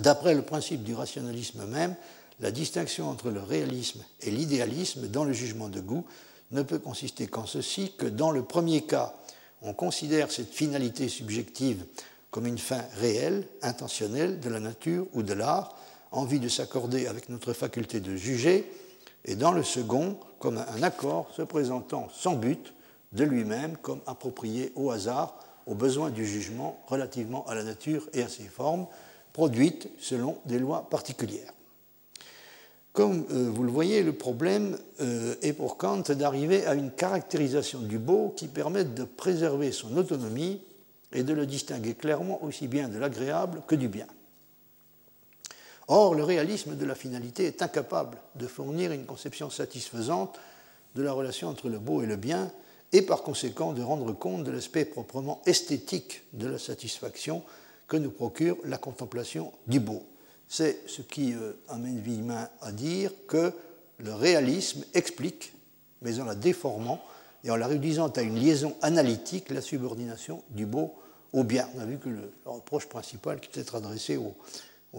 d'après le principe du rationalisme même, la distinction entre le réalisme et l'idéalisme dans le jugement de goût ne peut consister qu'en ceci que dans le premier cas, on considère cette finalité subjective comme une fin réelle, intentionnelle de la nature ou de l'art, en vue de s'accorder avec notre faculté de juger, et dans le second, comme un accord se présentant sans but de lui-même comme approprié au hasard aux besoins du jugement relativement à la nature et à ses formes, produites selon des lois particulières. Comme euh, vous le voyez, le problème euh, est pour Kant d'arriver à une caractérisation du beau qui permette de préserver son autonomie et de le distinguer clairement aussi bien de l'agréable que du bien. Or, le réalisme de la finalité est incapable de fournir une conception satisfaisante de la relation entre le beau et le bien, et par conséquent de rendre compte de l'aspect proprement esthétique de la satisfaction que nous procure la contemplation du beau. C'est ce qui euh, amène Villemin à dire que le réalisme explique, mais en la déformant et en la réduisant à une liaison analytique, la subordination du beau au bien. On a vu que le, reproche principal qui peut être adressé au,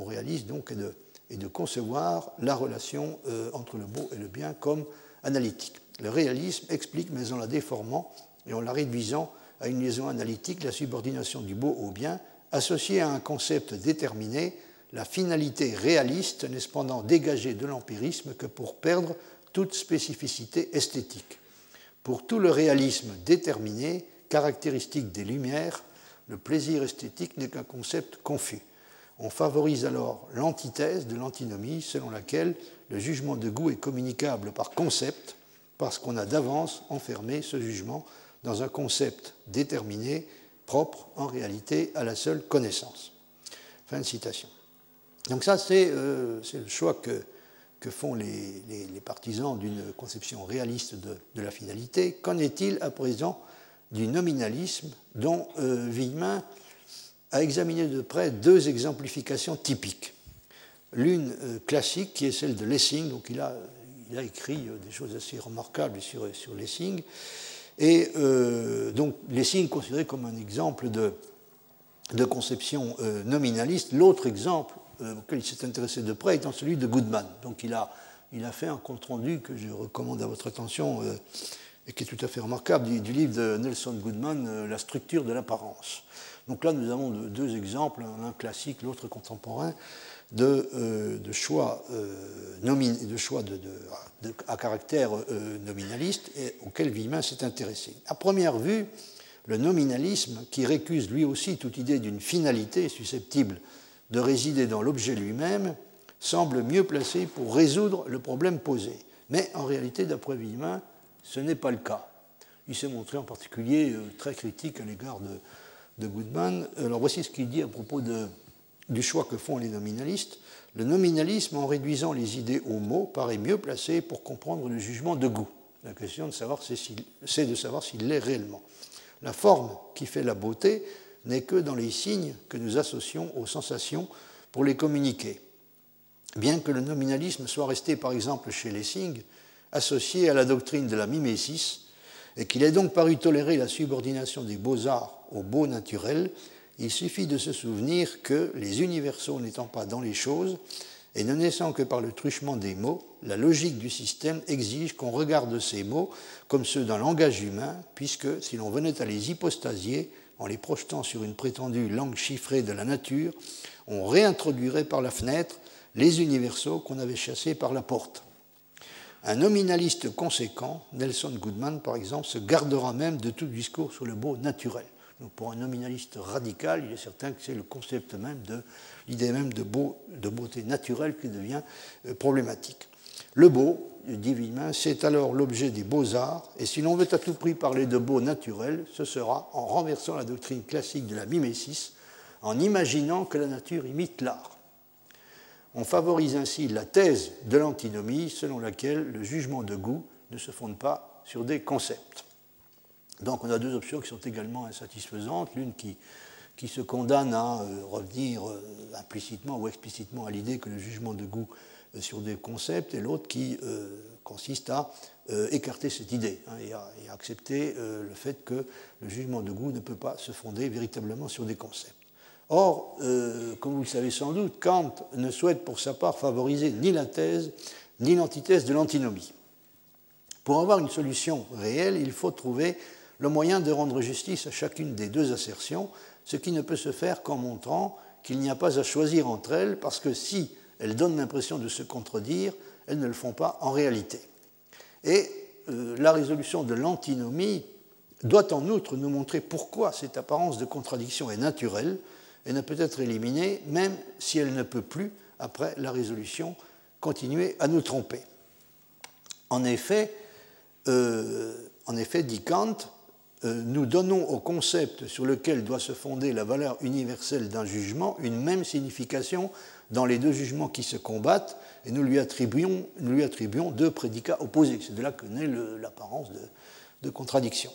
réalisme donc, est, de, de, concevoir la relation euh, entre le beau et le bien comme analytique. Le réalisme explique, mais en la déformant et en la réduisant à une liaison analytique, la subordination du beau au bien, associée à un concept déterminé, la finalité réaliste n'est cependant dégagée de l'empirisme que pour perdre toute spécificité esthétique. Pour tout le réalisme déterminé, caractéristique des Lumières, le plaisir esthétique n'est qu'un concept confus. On favorise alors l'antithèse de l'antinomie selon laquelle le jugement de goût est communicable par concept parce qu'on a d'avance enfermé ce jugement dans un concept déterminé, propre en réalité à la seule connaissance. Fin de citation. Donc ça, c'est euh, le choix que, font les, partisans d'une conception réaliste de, la finalité. Qu'en est-il à présent du nominalisme dont euh, Villemin a examiné de près deux exemplifications typiques? L'une euh, classique qui est celle de Lessing, donc il a il a écrit euh, des choses assez remarquables sur, sur Lessing. Et euh, donc Lessing considéré comme un exemple de, de conception euh, nominaliste. L'autre exemple auquel il s'est intéressé de près étant celui de Goodman. Donc il a, il a fait un compte-rendu que je recommande à votre attention et qui est tout à fait remarquable du, livre de Nelson Goodman, La structure de l'apparence. Donc là, nous avons deux exemples, un classique, l'autre contemporain de, euh, de choix, euh, de choix de, à caractère euh, nominaliste et auquel Villemin s'est intéressé. À première vue, le nominalisme, qui récuse lui aussi toute idée d'une finalité susceptible de résider dans l'objet lui-même, semble mieux placé pour résoudre le problème posé. Mais en réalité, d'après Villemin, ce n'est pas le cas. Il s'est montré en particulier très critique à l'égard de, de Goodman. Alors voici ce qu'il dit à propos de, du choix que font les nominalistes, le nominalisme, en réduisant les idées aux mots, paraît mieux placé pour comprendre le jugement de goût. La question de savoir, c'est de savoir s'il l'est réellement. La forme qui fait la beauté n'est que dans les signes que nous associons aux sensations pour les communiquer. Bien que le nominalisme soit resté, par exemple, chez Lessing, associé à la doctrine de la mimésis, et qu'il ait donc paru tolérer la subordination des beaux-arts aux beaux naturels, il suffit de se souvenir que, les universaux n'étant pas dans les choses, et ne naissant que par le truchement des mots, la logique du système exige qu'on regarde ces mots comme ceux d'un langage humain, puisque si l'on venait à les hypostasier, en les projetant sur une prétendue langue chiffrée de la nature, on réintroduirait par la fenêtre les universaux qu'on avait chassés par la porte. Un nominaliste conséquent, Nelson Goodman par exemple, se gardera même de tout discours sur le beau naturel. Pour un nominaliste radical, il est certain que c'est le concept même de l'idée même de, de beauté naturelle qui devient euh, problématique. Le beau, dit Villemin, c'est alors l'objet des beaux-arts, et si l'on veut à tout prix parler de beau naturel, ce sera en renversant la doctrine classique de la mimésis, en imaginant que la nature imite l'art. On favorise ainsi la thèse de l'antinomie selon laquelle le jugement de goût ne se fonde pas sur des concepts. Donc on a deux options qui sont également insatisfaisantes, l'une qui, qui, se condamne à euh, revenir euh, implicitement ou explicitement à l'idée que le jugement de goût euh, sur des concepts, et l'autre qui consiste à écarter cette idée hein, et, à, accepter le fait que le jugement de goût ne peut pas se fonder véritablement sur des concepts. Or, comme vous le savez sans doute, Kant ne souhaite pour sa part favoriser ni la thèse ni l'antithèse de l'antinomie. Pour avoir une solution réelle, il faut trouver le moyen de rendre justice à chacune des deux assertions, ce qui ne peut se faire qu'en montrant qu'il n'y a pas à choisir entre elles, parce que si elles donnent l'impression de se contredire, elles ne le font pas en réalité. Et euh, la résolution de l'antinomie doit en outre nous montrer pourquoi cette apparence de contradiction est naturelle et ne peut être éliminée, même si elle ne peut plus, après la résolution, continuer à nous tromper. En effet, euh, en effet dit Kant, nous donnons au concept sur lequel doit se fonder la valeur universelle d'un jugement une même signification dans les deux jugements qui se combattent, et nous lui attribuons, deux prédicats opposés. C'est de là que naît l'apparence de, contradiction.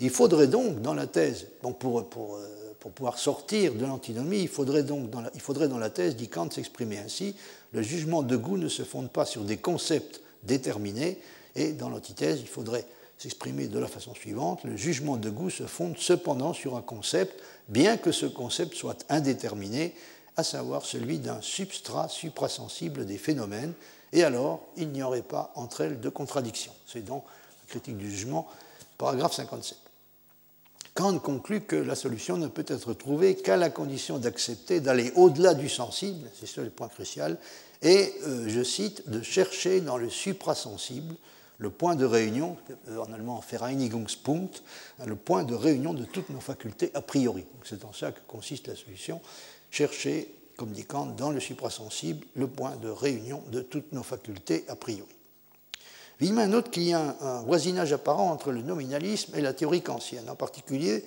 Il faudrait donc, dans la thèse, euh, pour, pouvoir sortir de l'antinomie, il il faudrait dans la thèse, dit Kant, s'exprimer ainsi, le jugement de goût ne se fonde pas sur des concepts déterminés, et dans l'antithèse, il faudrait s'exprimer de la façon suivante. Le jugement de goût se fonde cependant sur un concept, bien que ce concept soit indéterminé, à savoir celui d'un substrat suprasensible des phénomènes, et alors il n'y aurait pas entre elles de contradiction. C'est dans la critique du jugement, paragraphe 57. Kant conclut que la solution ne peut être trouvée qu'à la condition d'accepter d'aller au-delà du sensible, c'est ça le point crucial, et, euh, je cite, de chercher dans le suprasensible le point de réunion, euh, en allemand Vereinigungspunkt, hein, le point de réunion de toutes nos facultés a priori. C'est en ça que consiste la solution, chercher, comme dit Kant, dans le suprasensible, le point de réunion de toutes nos facultés a priori. Villemin note qu'il y a un, voisinage apparent entre le nominalisme et la théorie kantienne, en particulier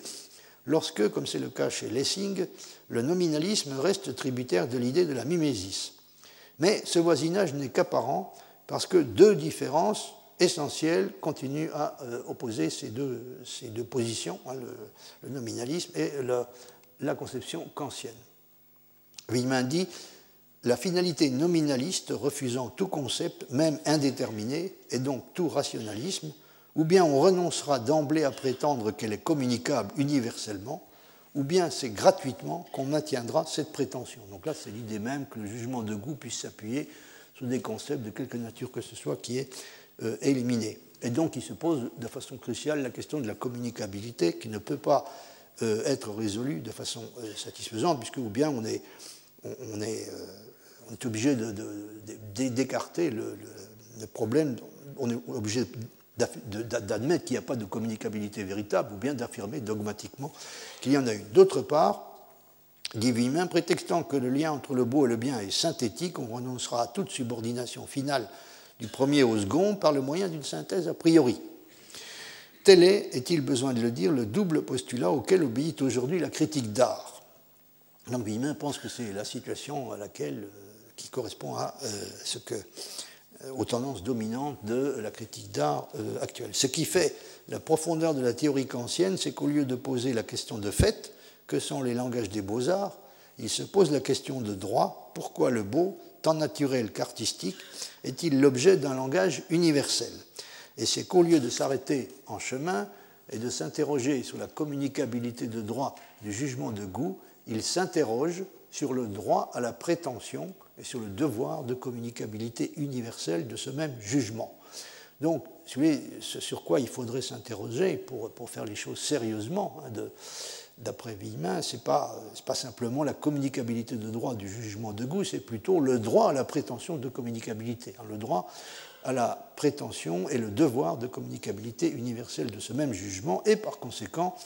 lorsque, comme c'est le cas chez Lessing, le nominalisme reste tributaire de l'idée de la mimésis? Mais ce voisinage n'est qu'apparent parce que deux différences essentiel continue à euh, opposer ces deux, ces deux positions, hein, le, nominalisme et la, conception kantienne. Wieman dit la finalité nominaliste refusant tout concept, même indéterminé, et donc tout rationalisme, ou bien on renoncera d'emblée à prétendre qu'elle est communicable universellement, ou bien c'est gratuitement qu'on maintiendra cette prétention. Donc là, c'est l'idée même que le jugement de goût puisse s'appuyer sur des concepts de quelque nature que ce soit qui est euh, éliminée. Et donc il se pose de façon cruciale la question de la communicabilité qui ne peut pas euh, être résolue de façon euh, satisfaisante, puisque ou bien on est, on, est, on est obligé d'écarter le, problème, on est obligé d'admettre qu'il n'y a pas de communicabilité véritable, ou bien d'affirmer dogmatiquement qu'il y en a une. D'autre part, Villemin, prétextant que le lien entre le beau et le bien est synthétique, on renoncera à toute subordination finale du premier au second par le moyen d'une synthèse a priori. Tel est, est-il besoin de le dire, le double postulat auquel obéit aujourd'hui la critique d'art? Villemin pense que c'est la situation à laquelle, euh, qui correspond euh, euh, aux tendances dominantes de la critique d'art actuelle. Ce qui fait la profondeur de la théorie kantienne, c'est qu'au lieu de poser la question de fait, que sont les langages des beaux-arts, il se pose la question de droit, pourquoi le beau, tant naturel qu'artistique, est-il l'objet d'un langage universel? Et c'est qu'au lieu de s'arrêter en chemin et de s'interroger sur la communicabilité de droit du jugement de goût, il s'interroge sur le droit à la prétention et sur le devoir de communicabilité universelle de ce même jugement. Donc, ce sur quoi il faudrait s'interroger pour, pour, faire les choses sérieusement, hein, d'après Villemin, ce n'est pas, pas, simplement la communicabilité de droit du jugement de goût, c'est plutôt le droit à la prétention de communicabilité. Hein, le droit à la prétention et le devoir de communicabilité universelle de ce même jugement, et par conséquent,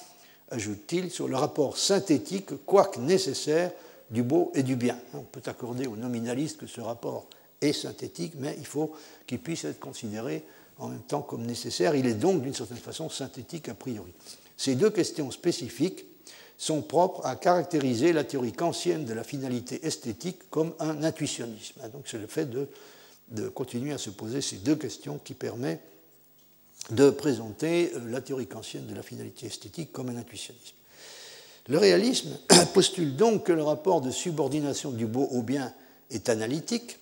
ajoute-t-il, sur le rapport synthétique, quoique nécessaire, du beau et du bien. On peut accorder aux nominalistes que ce rapport est synthétique, mais il faut qu'il puisse être considéré en même temps comme nécessaire. Il est donc d'une certaine façon synthétique a priori. Ces deux questions spécifiques sont propres à caractériser la théorie kantienne de la finalité esthétique comme un intuitionnisme. Donc c'est le fait de, de, continuer à se poser ces deux questions qui permet de présenter euh, la théorie kantienne de la finalité esthétique comme un intuitionnisme. Le réalisme postule donc que le rapport de subordination du beau au bien est analytique.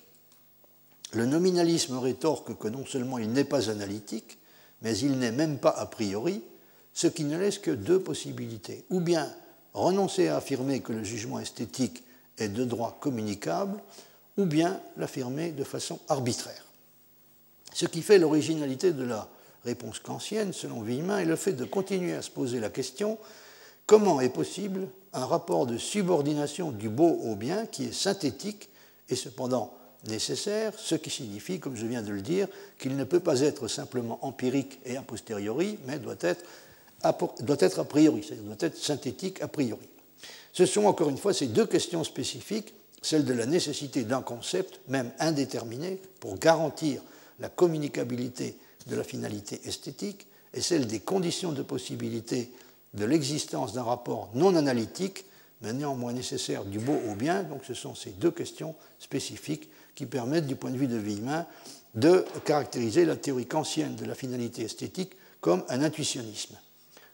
Le nominalisme rétorque que non seulement il n'est pas analytique, mais il n'est même pas a priori, ce qui ne laisse que deux possibilités. Ou bien renoncer à affirmer que le jugement esthétique est de droit communicable, ou bien l'affirmer de façon arbitraire. Ce qui fait l'originalité de la réponse kantienne, selon Villemin, est le fait de continuer à se poser la question comment est possible un rapport de subordination du beau au bien qui est synthétique et cependant nécessaire, ce qui signifie, comme je viens de le dire, qu'il ne peut pas être simplement empirique et a posteriori, mais doit être doit être a priori, c'est-à-dire doit être synthétique a priori. Ce sont encore une fois ces deux questions spécifiques, celle de la nécessité d'un concept, même indéterminé, pour garantir la communicabilité de la finalité esthétique, et celle des conditions de possibilité de l'existence d'un rapport non analytique, mais néanmoins nécessaire du beau au bien. Donc ce sont ces deux questions spécifiques qui permettent, du point de vue de Villemin, de caractériser la théorie kantienne de la finalité esthétique comme un intuitionnisme.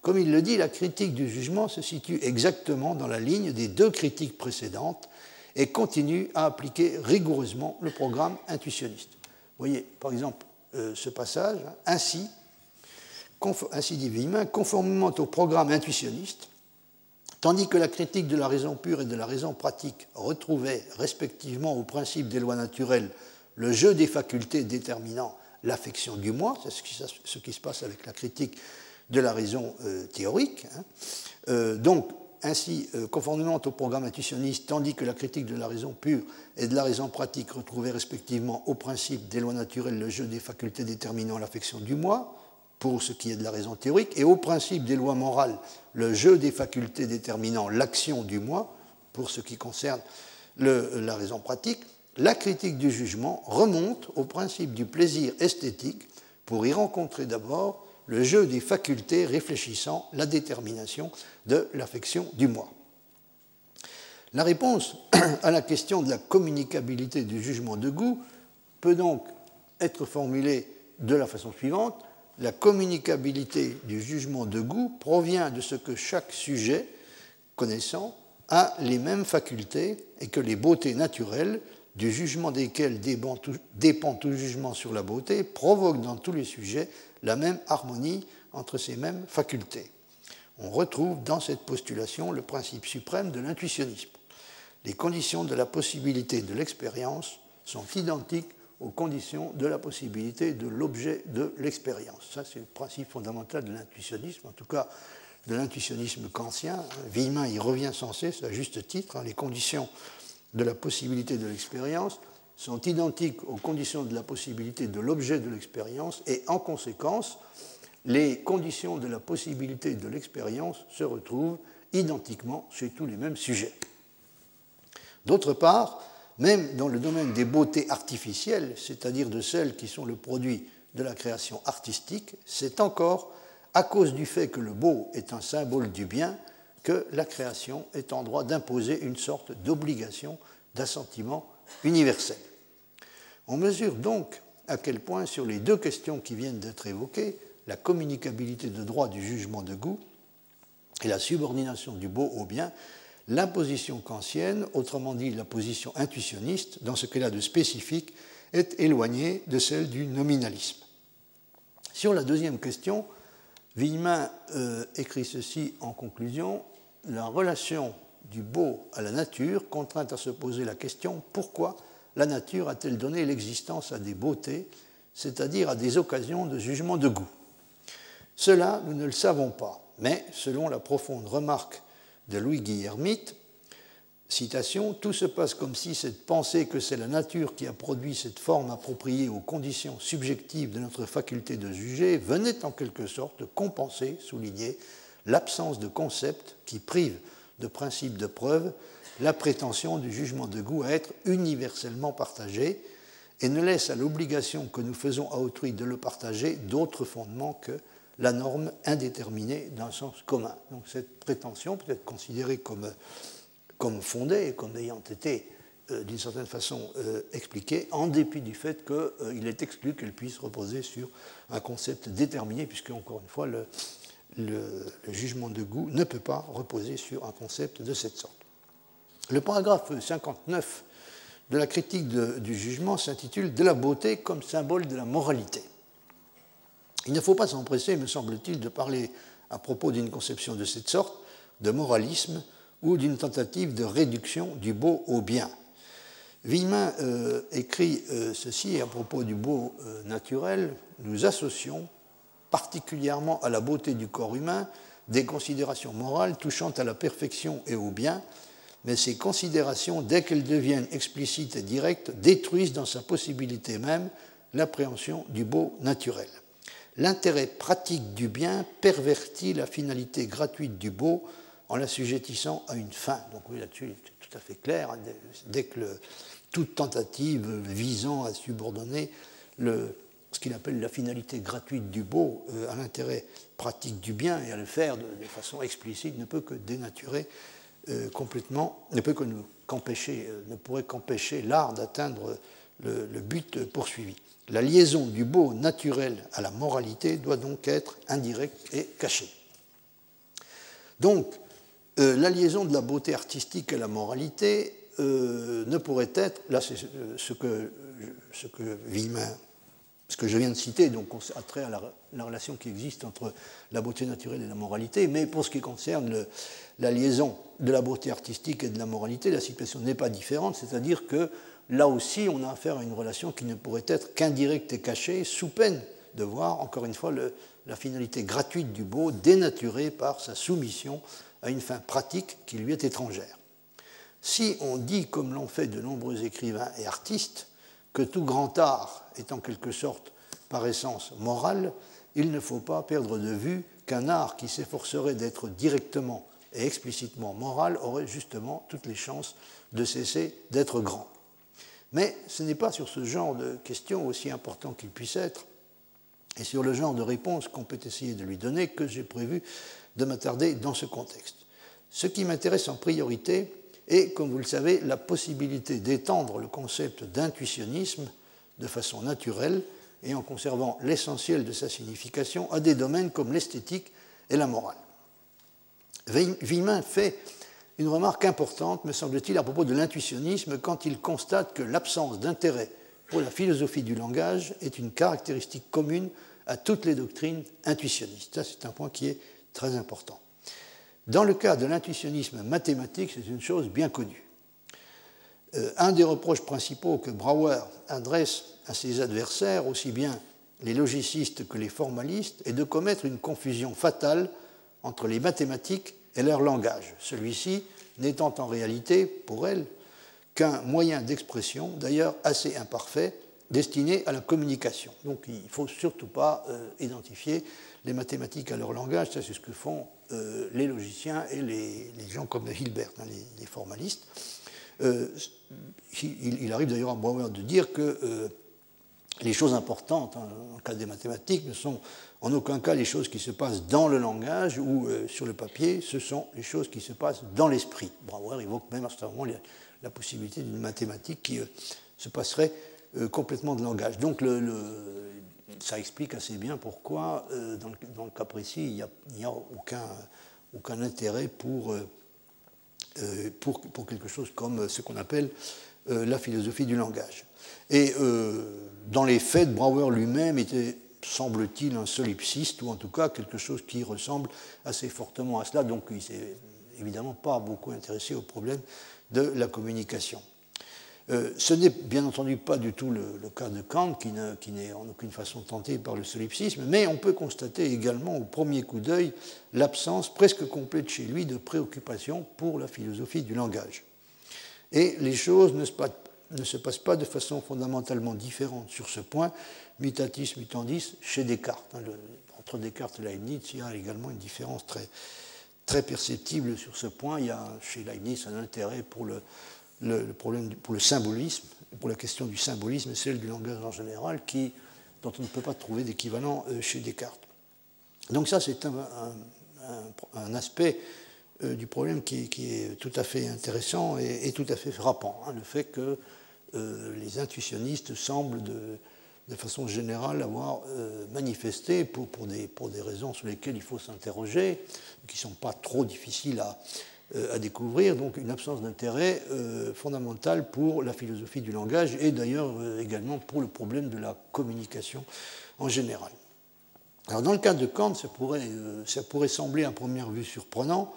Comme il le dit, la critique du jugement se situe exactement dans la ligne des deux critiques précédentes et continue à appliquer rigoureusement le programme intuitionniste. Voyez, par exemple, euh, ce passage, hein, ainsi, ainsi dit Villemin, conformément au programme intuitionniste, tandis que la critique de la raison pure et de la raison pratique retrouvait respectivement au principe des lois naturelles le jeu des facultés déterminant l'affection du moi, c'est ce qui se passe avec la critique de la raison euh, théorique. Hein. Euh, donc, ainsi, euh, conformément au programme intuitionniste, tandis que la critique de la raison pure et de la raison pratique retrouvaient respectivement au principe des lois naturelles le jeu des facultés déterminant l'affection du moi, pour ce qui est de la raison théorique, et au principe des lois morales le jeu des facultés déterminant l'action du moi, pour ce qui concerne la raison pratique, la critique du jugement remonte au principe du plaisir esthétique pour y rencontrer d'abord le jeu des facultés réfléchissant la détermination de l'affection du moi. La réponse à la question de la communicabilité du jugement de goût peut donc être formulée de la façon suivante. La communicabilité du jugement de goût provient de ce que chaque sujet connaissant a les mêmes facultés et que les beautés naturelles, du jugement desquelles dépend tout, jugement sur la beauté, provoquent dans tous les sujets la même harmonie entre ces mêmes facultés. On retrouve dans cette postulation le principe suprême de l'intuitionnisme. Les conditions de la possibilité de l'expérience sont identiques aux conditions de la possibilité de l'objet de l'expérience. Ça, c'est le principe fondamental de l'intuitionnisme, en tout cas de l'intuitionnisme kantien. Villemin y revient sans cesse, à juste titre. Hein. Les conditions de la possibilité de l'expérience sont identiques aux conditions de la possibilité de l'objet de l'expérience et en conséquence, les conditions de la possibilité de l'expérience se retrouvent identiquement chez tous les mêmes sujets. D'autre part, même dans le domaine des beautés artificielles, c'est-à-dire de celles qui sont le produit de la création artistique, c'est encore à cause du fait que le beau est un symbole du bien que la création est en droit d'imposer une sorte d'obligation d'assentiment universel. On mesure donc à quel point, sur les deux questions qui viennent d'être évoquées, la communicabilité de droit du jugement de goût et la subordination du beau au bien, l'imposition kantienne, autrement dit la position intuitionniste, dans ce qu'elle a de spécifique, est éloignée de celle du nominalisme. Sur la deuxième question, Villemin euh, écrit ceci en conclusion la relation du beau à la nature contraint à se poser la question pourquoi la nature a-t-elle donné l'existence à des beautés, c'est-à-dire à des occasions de jugement de goût? Cela, nous ne le savons pas, mais selon la profonde remarque de Louis Guillermite. Citation, Tout se passe comme si cette pensée que c'est la nature qui a produit cette forme appropriée aux conditions subjectives de notre faculté de juger venait en quelque sorte compenser, souligner, l'absence de concept qui prive de principe de preuve la prétention du jugement de goût à être universellement partagé et ne laisse à l'obligation que nous faisons à autrui de le partager d'autres fondements que la norme indéterminée d'un sens commun. Donc cette prétention peut être considérée comme, comme fondée, comme ayant été euh, d'une certaine façon euh, expliquée, en dépit du fait qu'il euh, est exclu qu'elle puisse reposer sur un concept déterminé, puisque, encore une fois, le, le, jugement de goût ne peut pas reposer sur un concept de cette sorte. Le paragraphe 59 de la critique du jugement s'intitule De la beauté comme symbole de la moralité. Il ne faut pas s'empresser, me semble-t-il, de parler à propos d'une conception de cette sorte, de moralisme ou d'une tentative de réduction du beau au bien. Villemin euh, écrit euh, ceci à propos du beau euh, naturel Nous associons particulièrement à la beauté du corps humain des considérations morales touchant à la perfection et au bien, mais ces considérations, dès qu'elles deviennent explicites et directes, détruisent dans sa possibilité même l'appréhension du beau naturel. L'intérêt pratique du bien pervertit la finalité gratuite du beau en l'assujettissant à une fin. Donc oui, là-dessus, c'est tout à fait clair. Hein, dès que toute tentative visant à subordonner le, ce qu'il appelle la finalité gratuite du beau euh, à l'intérêt pratique du bien et à le faire de, façon explicite ne peut que dénaturer euh, complètement, ne peut que nous qu'empêcher, euh, ne pourrait qu'empêcher l'art d'atteindre le, but poursuivi. La liaison du beau naturel à la moralité doit donc être indirecte et cachée. Donc, la liaison de la beauté artistique à la moralité ne pourrait être, là c'est ce que, ce que ce que je viens de citer, donc a trait à la, relation qui existe entre la beauté naturelle et la moralité, mais pour ce qui concerne la liaison de la beauté artistique et de la moralité, la situation n'est pas différente, c'est-à-dire que là aussi, on a affaire à une relation qui ne pourrait être qu'indirecte et cachée, sous peine de voir, encore une fois, la finalité gratuite du beau dénaturée par sa soumission à une fin pratique qui lui est étrangère. Si on dit, comme l'ont fait de nombreux écrivains et artistes, que tout grand art est en quelque sorte par essence moral, il ne faut pas perdre de vue qu'un art qui s'efforcerait d'être directement et explicitement moral aurait justement toutes les chances de cesser d'être grand. Mais ce n'est pas sur ce genre de questions, aussi important qu'il puisse être, et sur le genre de réponse qu'on peut essayer de lui donner, que j'ai prévu de m'attarder dans ce contexte. Ce qui m'intéresse en priorité, et, comme vous le savez, la possibilité d'étendre le concept d'intuitionnisme de façon naturelle et en conservant l'essentiel de sa signification à des domaines comme l'esthétique et la morale. Villemin fait une remarque importante, me semble-t-il, à propos de l'intuitionnisme quand il constate que l'absence d'intérêt pour la philosophie du langage est une caractéristique commune à toutes les doctrines intuitionnistes. Ça, c'est un point qui est très important. Dans le cas de l'intuitionnisme mathématique, c'est une chose bien connue. Euh, un des reproches principaux que Brouwer adresse à ses adversaires, aussi bien les logicistes que les formalistes, est de commettre une confusion fatale entre les mathématiques et leur langage, celui-ci n'étant en réalité, pour elles, qu'un moyen d'expression, d'ailleurs assez imparfait, destiné à la communication. Donc il ne faut surtout pas euh, identifier les mathématiques à leur langage, ça c'est ce que font euh, les logiciens et les, gens comme Hilbert, hein, les, formalistes. Euh, il, arrive d'ailleurs à Bauer de dire que euh, les choses importantes hein, en cas des mathématiques ne sont en aucun cas les choses qui se passent dans le langage ou sur le papier, ce sont les choses qui se passent dans l'esprit. Brouwer évoque même à ce moment la possibilité d'une mathématique qui se passerait complètement de langage. Donc ça explique assez bien pourquoi, euh, dans, le, cas précis, il n'y a, aucun, intérêt pour, euh, euh, pour, pour, quelque chose comme ce qu'on appelle la philosophie du langage. Et dans les faits, Brouwer lui-même était, semble-t-il, un solipsiste, ou en tout cas quelque chose qui ressemble assez fortement à cela, donc il s'est évidemment pas beaucoup intéressé au problème de la communication. Euh, ce n'est bien entendu pas du tout le, cas de Kant, qui n'est en aucune façon tenté par le solipsisme, mais on peut constater également au premier coup d'œil l'absence presque complète chez lui de préoccupation pour la philosophie du langage. Et les choses ne se, passent pas de façon fondamentalement différente sur ce point, mutatis mutandis, chez Descartes. Hein, entre Descartes et Leibniz, il y a également une différence très, très perceptible sur ce point. Il y a chez Leibniz un intérêt pour le le, problème pour le symbolisme, pour la question du symbolisme et celle du langage en général, qui, dont on ne peut pas trouver d'équivalent euh, chez Descartes. Donc ça, c'est un, aspect euh, du problème qui, est tout à fait intéressant et, tout à fait frappant. Hein, le fait que euh, les intuitionnistes semblent de, façon générale avoir manifesté pour, des, pour, des, raisons sur lesquelles il faut s'interroger, qui ne sont pas trop difficiles à, à découvrir, donc une absence d'intérêt euh, fondamental pour la philosophie du langage et d'ailleurs euh, également pour le problème de la communication en général. Alors dans le cas de Kant, ça pourrait, ça pourrait sembler à première vue surprenant,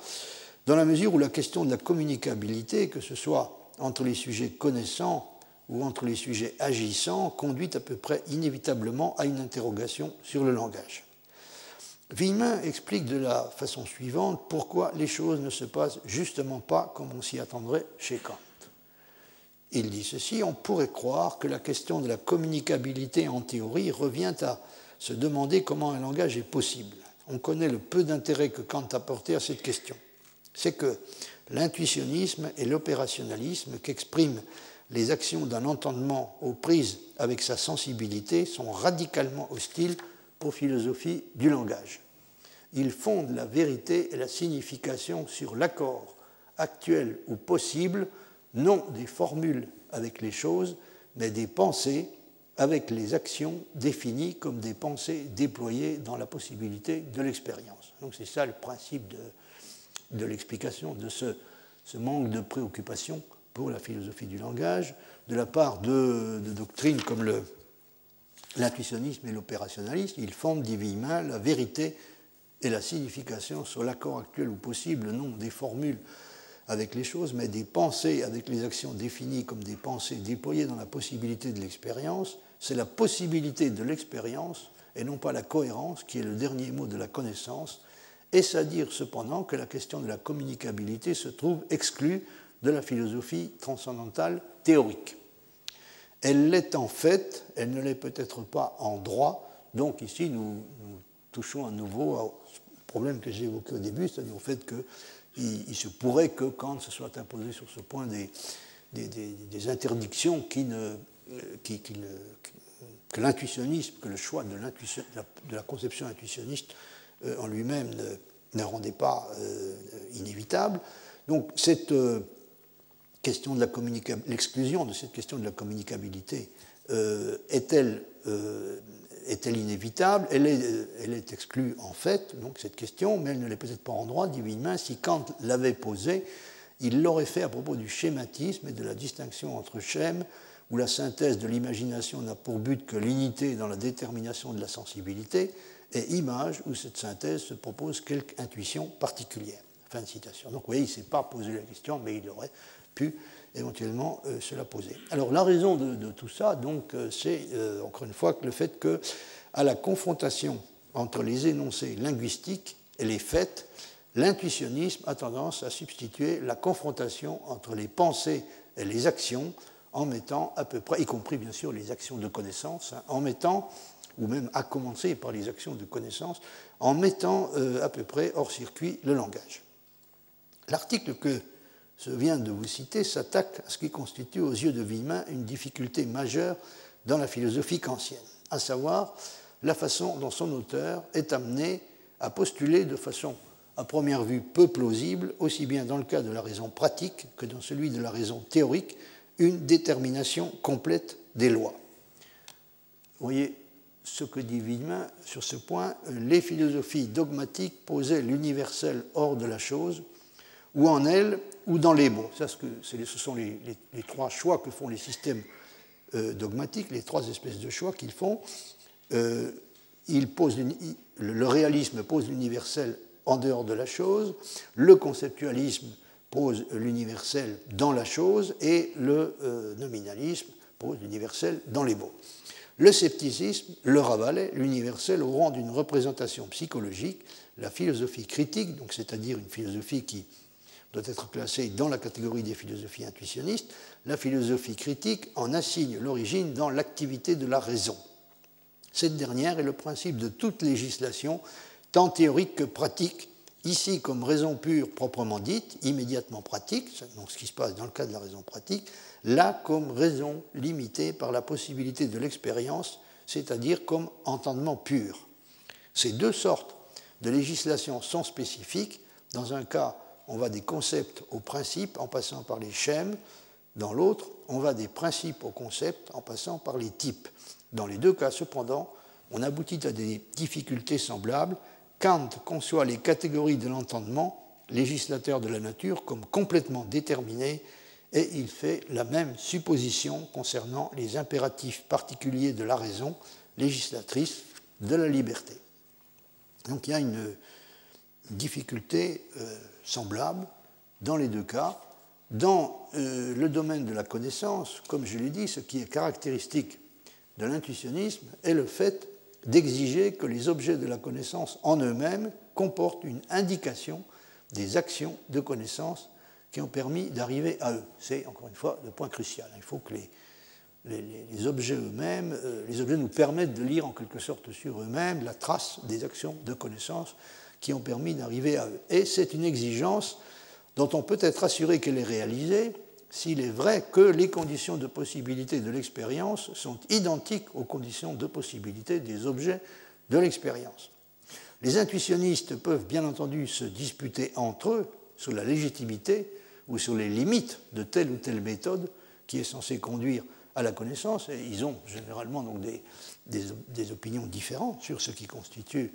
dans la mesure où la question de la communicabilité, que ce soit entre les sujets connaissants ou entre les sujets agissants, conduit à peu près inévitablement à une interrogation sur le langage. Villemin explique de la façon suivante pourquoi les choses ne se passent justement pas comme on s'y attendrait chez Kant. Il dit ceci, on pourrait croire que la question de la communicabilité en théorie revient à se demander comment un langage est possible. On connaît le peu d'intérêt que Kant a porté à cette question. C'est que l'intuitionnisme et l'opérationnalisme qu'expriment les actions d'un entendement aux prises avec sa sensibilité sont radicalement hostiles aux philosophies du langage. Il fonde la vérité et la signification sur l'accord actuel ou possible, non des formules avec les choses, mais des pensées avec les actions définies comme des pensées déployées dans la possibilité de l'expérience. Donc c'est ça le principe de, l'explication de ce, manque de préoccupation pour la philosophie du langage de la part de, de doctrines comme le, l'intuitionnisme et l'opérationnalisme, ils fondent divinement la vérité et la signification sur l'accord actuel ou possible, non des formules avec les choses, mais des pensées avec les actions définies comme des pensées déployées dans la possibilité de l'expérience. C'est la possibilité de l'expérience et non pas la cohérence qui est le dernier mot de la connaissance. Est-ce à dire cependant que la question de la communicabilité se trouve exclue de la philosophie transcendantale théorique elle l'est en fait, elle ne l'est peut-être pas en droit. Donc ici, nous, touchons à nouveau au problème que j'ai évoqué au début, c'est-à-dire au fait qu'il il se pourrait que Kant se soit imposé sur ce point des, interdictions qui ne, qui, que l'intuitionnisme, que le choix de, de, la, conception intuitionniste euh, en lui-même ne, rendait pas euh, inévitable. Donc cette, euh, question de l'exclusion de cette question de la communicabilité euh, est-elle euh, est-elle inévitable? Elle est, euh, elle est, exclue en fait, donc cette question, mais elle ne l'est peut-être pas en droit, divinement. Si Kant l'avait posée, il l'aurait fait à propos du schématisme et de la distinction entre schème, où la synthèse de l'imagination n'a pour but que l'unité dans la détermination de la sensibilité, et image, où cette synthèse se propose quelque intuition particulière. Fin de citation. Donc vous voyez, il ne s'est pas posé la question, mais il aurait pu éventuellement euh, se poser. Alors la raison de, tout ça, donc, euh, c'est euh, encore une fois que le fait que, à la confrontation entre les énoncés linguistiques et les faits, l'intuitionnisme a tendance à substituer la confrontation entre les pensées et les actions en mettant à peu près, y compris bien sûr les actions de connaissance, hein, en mettant, ou même à commencer par les actions de connaissance, en mettant à peu près hors circuit le langage. L'article que je viens de vous citer, s'attaque à ce qui constitue aux yeux de Villemin une difficulté majeure dans la philosophie kantienne, à savoir la façon dont son auteur est amené à postuler de façon à première vue peu plausible, aussi bien dans le cas de la raison pratique que dans celui de la raison théorique, une détermination complète des lois. Vous voyez ce que dit Villemin sur ce point, les philosophies dogmatiques posaient l'universel hors de la chose, ou en elle, ou dans les mots. Ça, ce sont les, trois choix que font les systèmes euh, dogmatiques, les trois espèces de choix qu'ils font. Euh, le réalisme pose l'universel en dehors de la chose, le conceptualisme pose l'universel dans la chose et le euh, nominalisme pose l'universel dans les mots. Le scepticisme le ravalait l'universel au rang d'une représentation psychologique, la philosophie critique, donc c'est-à-dire une philosophie qui doit être classée dans la catégorie des philosophies intuitionnistes, la philosophie critique en assigne l'origine dans l'activité de la raison. Cette dernière est le principe de toute législation, tant théorique que pratique, ici comme raison pure proprement dite, immédiatement pratique, donc ce qui se passe dans le cas de la raison pratique, là comme raison limitée par la possibilité de l'expérience, c'est-à-dire comme entendement pur. Ces deux sortes de législation sont spécifiques. Dans un cas, on va des concepts aux principes en passant par les schèmes. Dans l'autre, on va des principes aux concepts en passant par les types. Dans les deux cas, cependant, on aboutit à des difficultés semblables. Kant conçoit les catégories de l'entendement, législateur de la nature, comme complètement déterminées et il fait la même supposition concernant les impératifs particuliers de la raison législatrice de la liberté. Donc il y a une difficulté euh, semblable dans les deux cas. Dans euh, le domaine de la connaissance, comme je l'ai dit, ce qui est caractéristique de l'intuitionnisme est le fait d'exiger que les objets de la connaissance en eux-mêmes comportent une indication des actions de connaissance qui ont permis d'arriver à eux. C'est encore une fois le point crucial. Il faut que les, les, objets eux-mêmes, euh, les objets nous permettent de lire en quelque sorte sur eux-mêmes la trace des actions de connaissance qui ont permis d'arriver à eux. Et c'est une exigence dont on peut être assuré qu'elle est réalisée s'il est vrai que les conditions de possibilité de l'expérience sont identiques aux conditions de possibilité des objets de l'expérience. Les intuitionnistes peuvent bien entendu se disputer entre eux sur la légitimité ou sur les limites de telle ou telle méthode qui est censée conduire à la connaissance. Et ils ont généralement donc des, opinions différentes sur ce qui constitue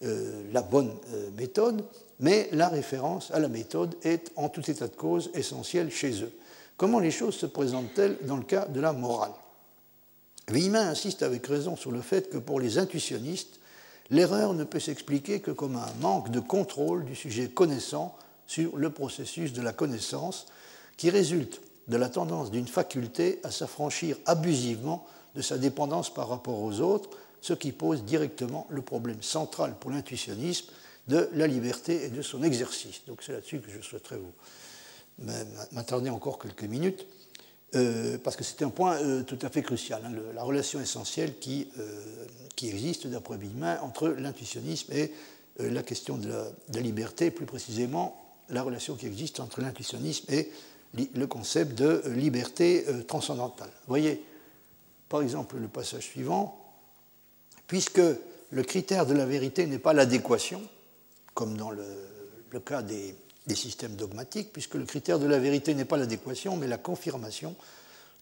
la bonne euh, méthode, mais la référence à la méthode est en tout état de cause essentielle chez eux. Comment les choses se présentent-elles dans le cas de la morale? Villemin insiste avec raison sur le fait que pour les intuitionnistes, l'erreur ne peut s'expliquer que comme un manque de contrôle du sujet connaissant sur le processus de la connaissance qui résulte de la tendance d'une faculté à s'affranchir abusivement de sa dépendance par rapport aux autres, ce qui pose directement le problème central pour l'intuitionnisme de la liberté et de son exercice. Donc c'est là-dessus que je souhaiterais vous m'attarder encore quelques minutes, euh, parce que c'est un point euh, tout à fait crucial, hein, la relation essentielle qui, euh, existe, d'après Villemin, entre l'intuitionnisme et la question de la, liberté, plus précisément la relation qui existe entre l'intuitionnisme et le concept de liberté transcendantale. Voyez, par exemple, le passage suivant, puisque le critère de la vérité n'est pas l'adéquation, comme dans le, cas des, systèmes dogmatiques, puisque le critère de la vérité n'est pas l'adéquation, mais la confirmation,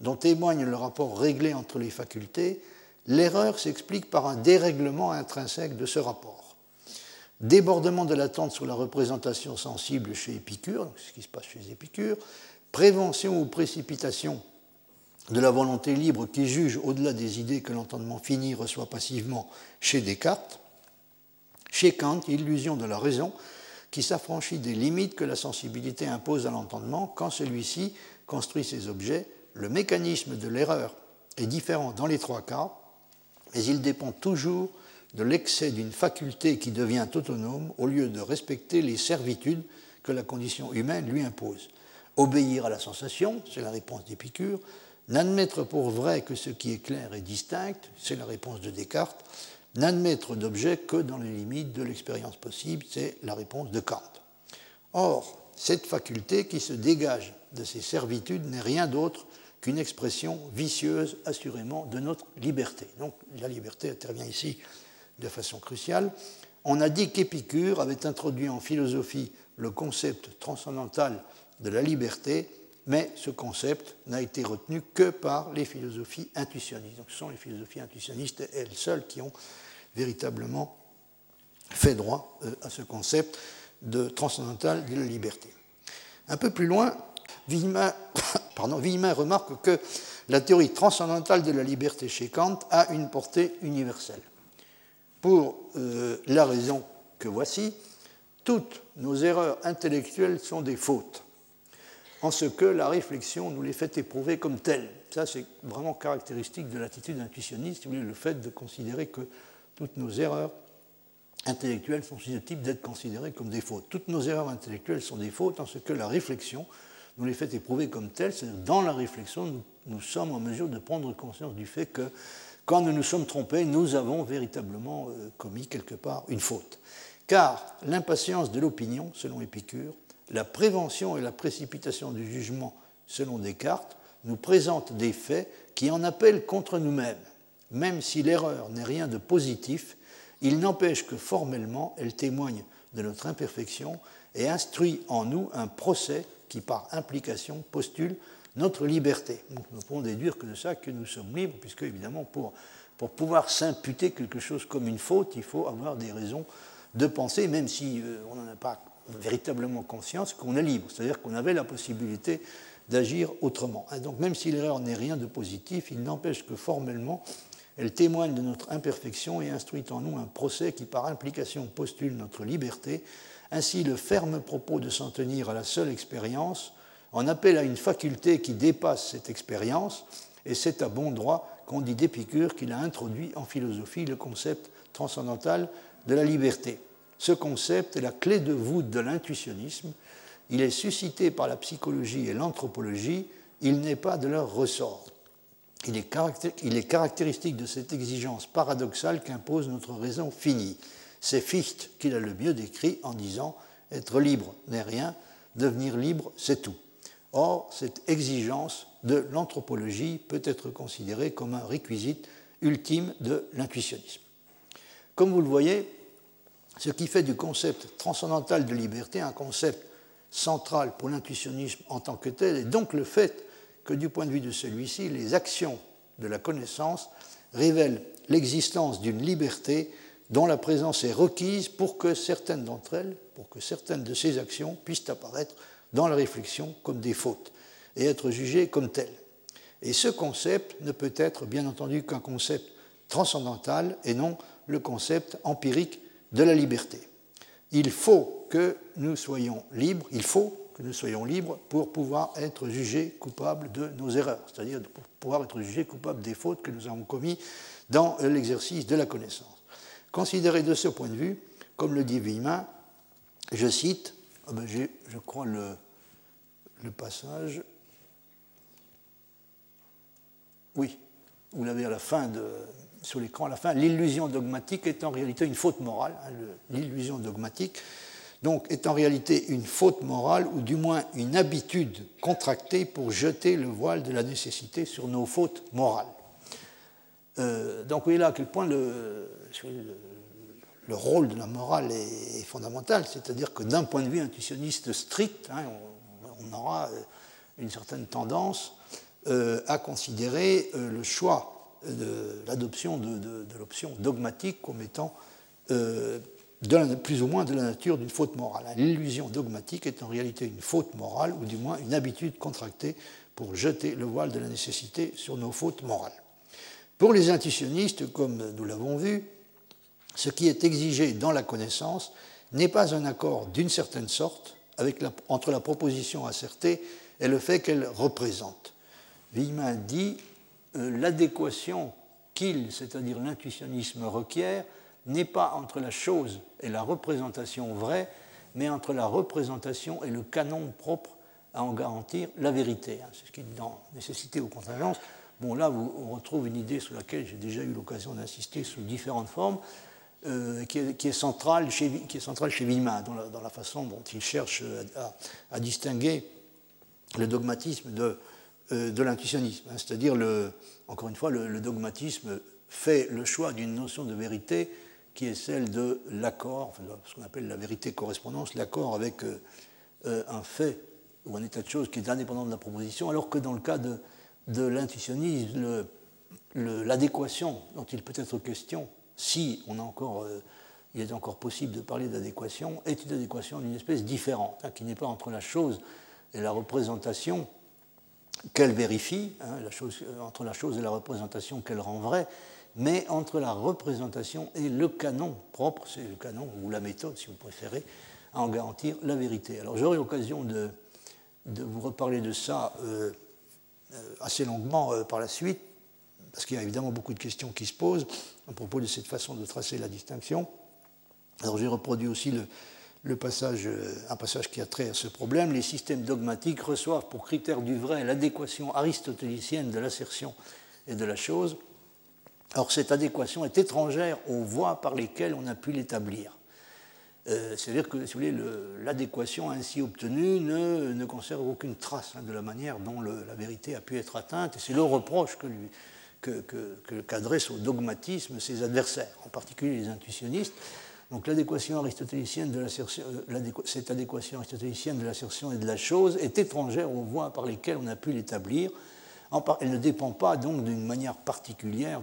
dont témoigne le rapport réglé entre les facultés, l'erreur s'explique par un dérèglement intrinsèque de ce rapport. Débordement de l'attente sur la représentation sensible chez Épicure, ce qui se passe chez Épicure, prévention ou précipitation de la volonté libre qui juge au-delà des idées que l'entendement fini reçoit passivement chez Descartes, chez Kant, illusion de la raison qui s'affranchit des limites que la sensibilité impose à l'entendement quand celui-ci construit ses objets. Le mécanisme de l'erreur est différent dans les trois cas, mais il dépend toujours de l'excès d'une faculté qui devient autonome au lieu de respecter les servitudes que la condition humaine lui impose. Obéir à la sensation, c'est la réponse d'Épicure. N'admettre pour vrai que ce qui est clair est distinct, c'est la réponse de Descartes. N'admettre d'objet que dans les limites de l'expérience possible, c'est la réponse de Kant. Or, cette faculté qui se dégage de ces servitudes n'est rien d'autre qu'une expression vicieuse assurément de notre liberté. Donc la liberté intervient ici de façon cruciale. On a dit qu'Épicure avait introduit en philosophie le concept transcendantal de la liberté, mais ce concept n'a été retenu que par les philosophies intuitionnistes. Donc ce sont les philosophies intuitionnistes, elles seules, qui ont véritablement fait droit euh, à ce concept de transcendantal de la liberté. Un peu plus loin, Villemin, pardon, remarque que la théorie transcendantale de la liberté chez Kant a une portée universelle pour euh, la raison que voici, toutes nos erreurs intellectuelles sont des fautes. En ce que la réflexion nous les fait éprouver comme telles. Ça, c'est vraiment caractéristique de l'attitude intuitionniste, le fait de considérer que toutes nos erreurs intellectuelles sont susceptibles d'être considérées comme des fautes. Toutes nos erreurs intellectuelles sont des fautes en ce que la réflexion nous les fait éprouver comme telles. C'est-à-dire, dans la réflexion, nous, sommes en mesure de prendre conscience du fait que quand nous nous sommes trompés, nous avons véritablement euh, commis quelque part une faute. Car l'impatience de l'opinion, selon Épicure, la prévention et la précipitation du jugement, selon Descartes, nous présentent des faits qui en appellent contre nous-mêmes. Même si l'erreur n'est rien de positif, il n'empêche que formellement elle témoigne de notre imperfection et instruit en nous un procès qui, par implication, postule notre liberté. nous pouvons déduire que de ça que nous sommes libres, puisque évidemment, pour, pour pouvoir s'imputer quelque chose comme une faute, il faut avoir des raisons de penser, même si euh, on n'en a pas véritablement conscience, qu'on est libre, c'est-à-dire qu'on avait la possibilité d'agir autrement. donc même si l'erreur n'est rien de positif, il n'empêche que formellement, elle témoigne de notre imperfection et instruit en nous un procès qui par implication postule notre liberté. Ainsi le ferme propos de s'en tenir à la seule expérience en appelle à une faculté qui dépasse cette expérience, et c'est à bon droit qu'on dit d'Épicure qu'il a introduit en philosophie le concept transcendantal de la liberté. Ce concept est la clé de voûte de l'intuitionnisme. Il est suscité par la psychologie et l'anthropologie. Il n'est pas de leur ressort. Il est, caractéristique de cette exigence paradoxale qu'impose notre raison finie. C'est Fichte qui l'a le mieux décrit en disant Être libre n'est rien, devenir libre, c'est tout. Or, cette exigence de l'anthropologie peut être considérée comme un réquisite ultime de l'intuitionnisme. Comme vous le voyez, ce qui fait du concept transcendantal de liberté un concept central pour l'intuitionnisme en tant que tel, et donc le fait que du point de vue de celui-ci, les actions de la connaissance révèlent l'existence d'une liberté dont la présence est requise pour que certaines d'entre elles, pour que certaines de ces actions puissent apparaître dans la réflexion comme des fautes et être jugées comme telles. Et ce concept ne peut être bien entendu qu'un concept transcendantal et non le concept empirique de la liberté. Il faut que nous soyons libres, il faut que nous soyons libres pour pouvoir être jugés coupables de nos erreurs, c'est-à-dire pour pouvoir être jugés coupables des fautes que nous avons commises dans l'exercice de la connaissance. Considéré de ce point de vue, comme le dit Villemin, je cite, ah ben je crois le, le passage, oui, vous l'avez à la fin de, sur l'écran à la fin, l'illusion dogmatique est en réalité une faute morale. Hein, l'illusion dogmatique, donc, est en réalité une faute morale, ou du moins une habitude contractée pour jeter le voile de la nécessité sur nos fautes morales. Euh, donc, vous voyez là à quel point le, le, rôle de la morale est, fondamental, c'est-à-dire que d'un point de vue intuitionniste strict, hein, on, aura euh, une certaine tendance euh, à considérer le choix de l'adoption de, l'option dogmatique comme étant euh, plus ou moins de la nature d'une faute morale. L'illusion dogmatique est en réalité une faute morale, ou du moins une habitude contractée pour jeter le voile de la nécessité sur nos fautes morales. Pour les intuitionnistes, comme nous l'avons vu, ce qui est exigé dans la connaissance n'est pas un accord d'une certaine sorte entre la proposition assertée et le fait qu'elle représente. Villemin dit l'adéquation qu'il, c'est-à-dire l'intuitionnisme, requiert, n'est pas entre la chose et la représentation vraie, mais entre la représentation et le canon propre à en garantir la vérité. Hein. C'est ce qui est dans Nécessité ou contingence. Bon, là, on retrouve une idée sur laquelle j'ai déjà eu l'occasion d'insister sous différentes formes, euh, qui, est, centrale chez, qui est centrale chez Villemin, dans la, façon dont il cherche à distinguer le dogmatisme de euh, de l'intuitionnisme. Hein. C'est-à-dire, encore une fois, le, dogmatisme fait le choix d'une notion de vérité qui est celle de l'accord, ce qu'on appelle la vérité-correspondance, l'accord avec euh, euh, un fait ou un état de choses qui est indépendant de la proposition, alors que dans le cas de, de l'intuitionnisme, l'adéquation dont il peut être question, si on a encore, il est encore possible de parler d'adéquation, est une adéquation d'une espèce différente, hein, qui n'est pas entre la chose et la représentation, qu'elle vérifie, hein, euh, entre la chose et la représentation qu'elle rend vraie, mais entre la représentation et le canon propre, c'est le canon ou la méthode si vous préférez, à en garantir la vérité. Alors j'aurai l'occasion de, de vous reparler de ça assez longuement par la suite, parce qu'il y a évidemment beaucoup de questions qui se posent à propos de cette façon de tracer la distinction. Alors j'ai reproduit aussi le, passage, un passage qui a trait à ce problème. Les systèmes dogmatiques reçoivent pour critère du vrai l'adéquation aristotélicienne de l'assertion et de la chose. Or, cette adéquation est étrangère aux voies par lesquelles on a pu l'établir. Euh, c'est-à-dire que, si l'adéquation ainsi obtenue ne, conserve aucune trace hein, de la manière dont la vérité a pu être atteinte. Et c'est le reproche que, qu'adressent au dogmatisme ses adversaires, en particulier les intuitionnistes. Donc l'adéquation aristotélicienne de euh, cette adéquation aristotélicienne de l'assertion et de la chose est étrangère aux voies par lesquelles on a pu l'établir. Elle ne dépend pas donc d'une manière particulière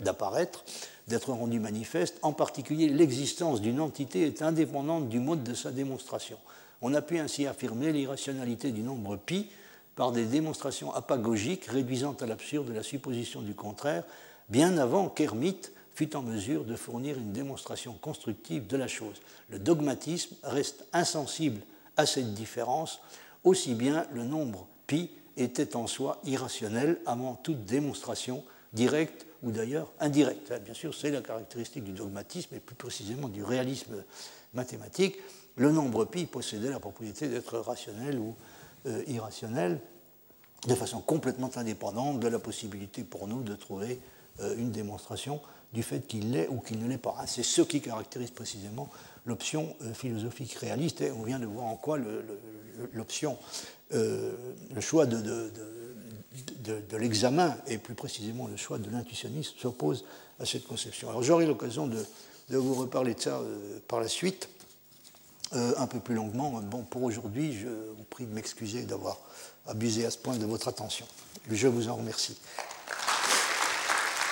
d'apparaître, d'être rendue manifeste. En particulier, l'existence d'une entité est indépendante du mode de sa démonstration. On a pu ainsi affirmer l'irrationalité du nombre pi par des démonstrations apagogiques réduisant à l'absurde la supposition du contraire, bien avant qu'Hermite fut en mesure de fournir une démonstration constructive de la chose. Le dogmatisme reste insensible à cette différence, aussi bien le nombre pi était en soi irrationnel avant toute démonstration directe ou d'ailleurs indirecte. Bien sûr, c'est la caractéristique du dogmatisme et plus précisément du réalisme mathématique. Le nombre pi possédait la propriété d'être rationnel ou euh, irrationnel de façon complètement indépendante de la possibilité pour nous de trouver euh, une démonstration du fait qu'il l'est ou qu'il ne l'est pas. C'est ce qui caractérise précisément l'option euh, philosophique réaliste et on vient de voir en quoi l'option, le, choix de, l'examen et plus précisément le choix de l'intuitionnisme s'oppose à cette conception. Alors j'aurai l'occasion de, vous reparler de ça par la suite. Euh, un peu plus longuement. Bon, pour aujourd'hui, je vous prie de m'excuser d'avoir abusé à ce point de votre attention. Je vous en remercie.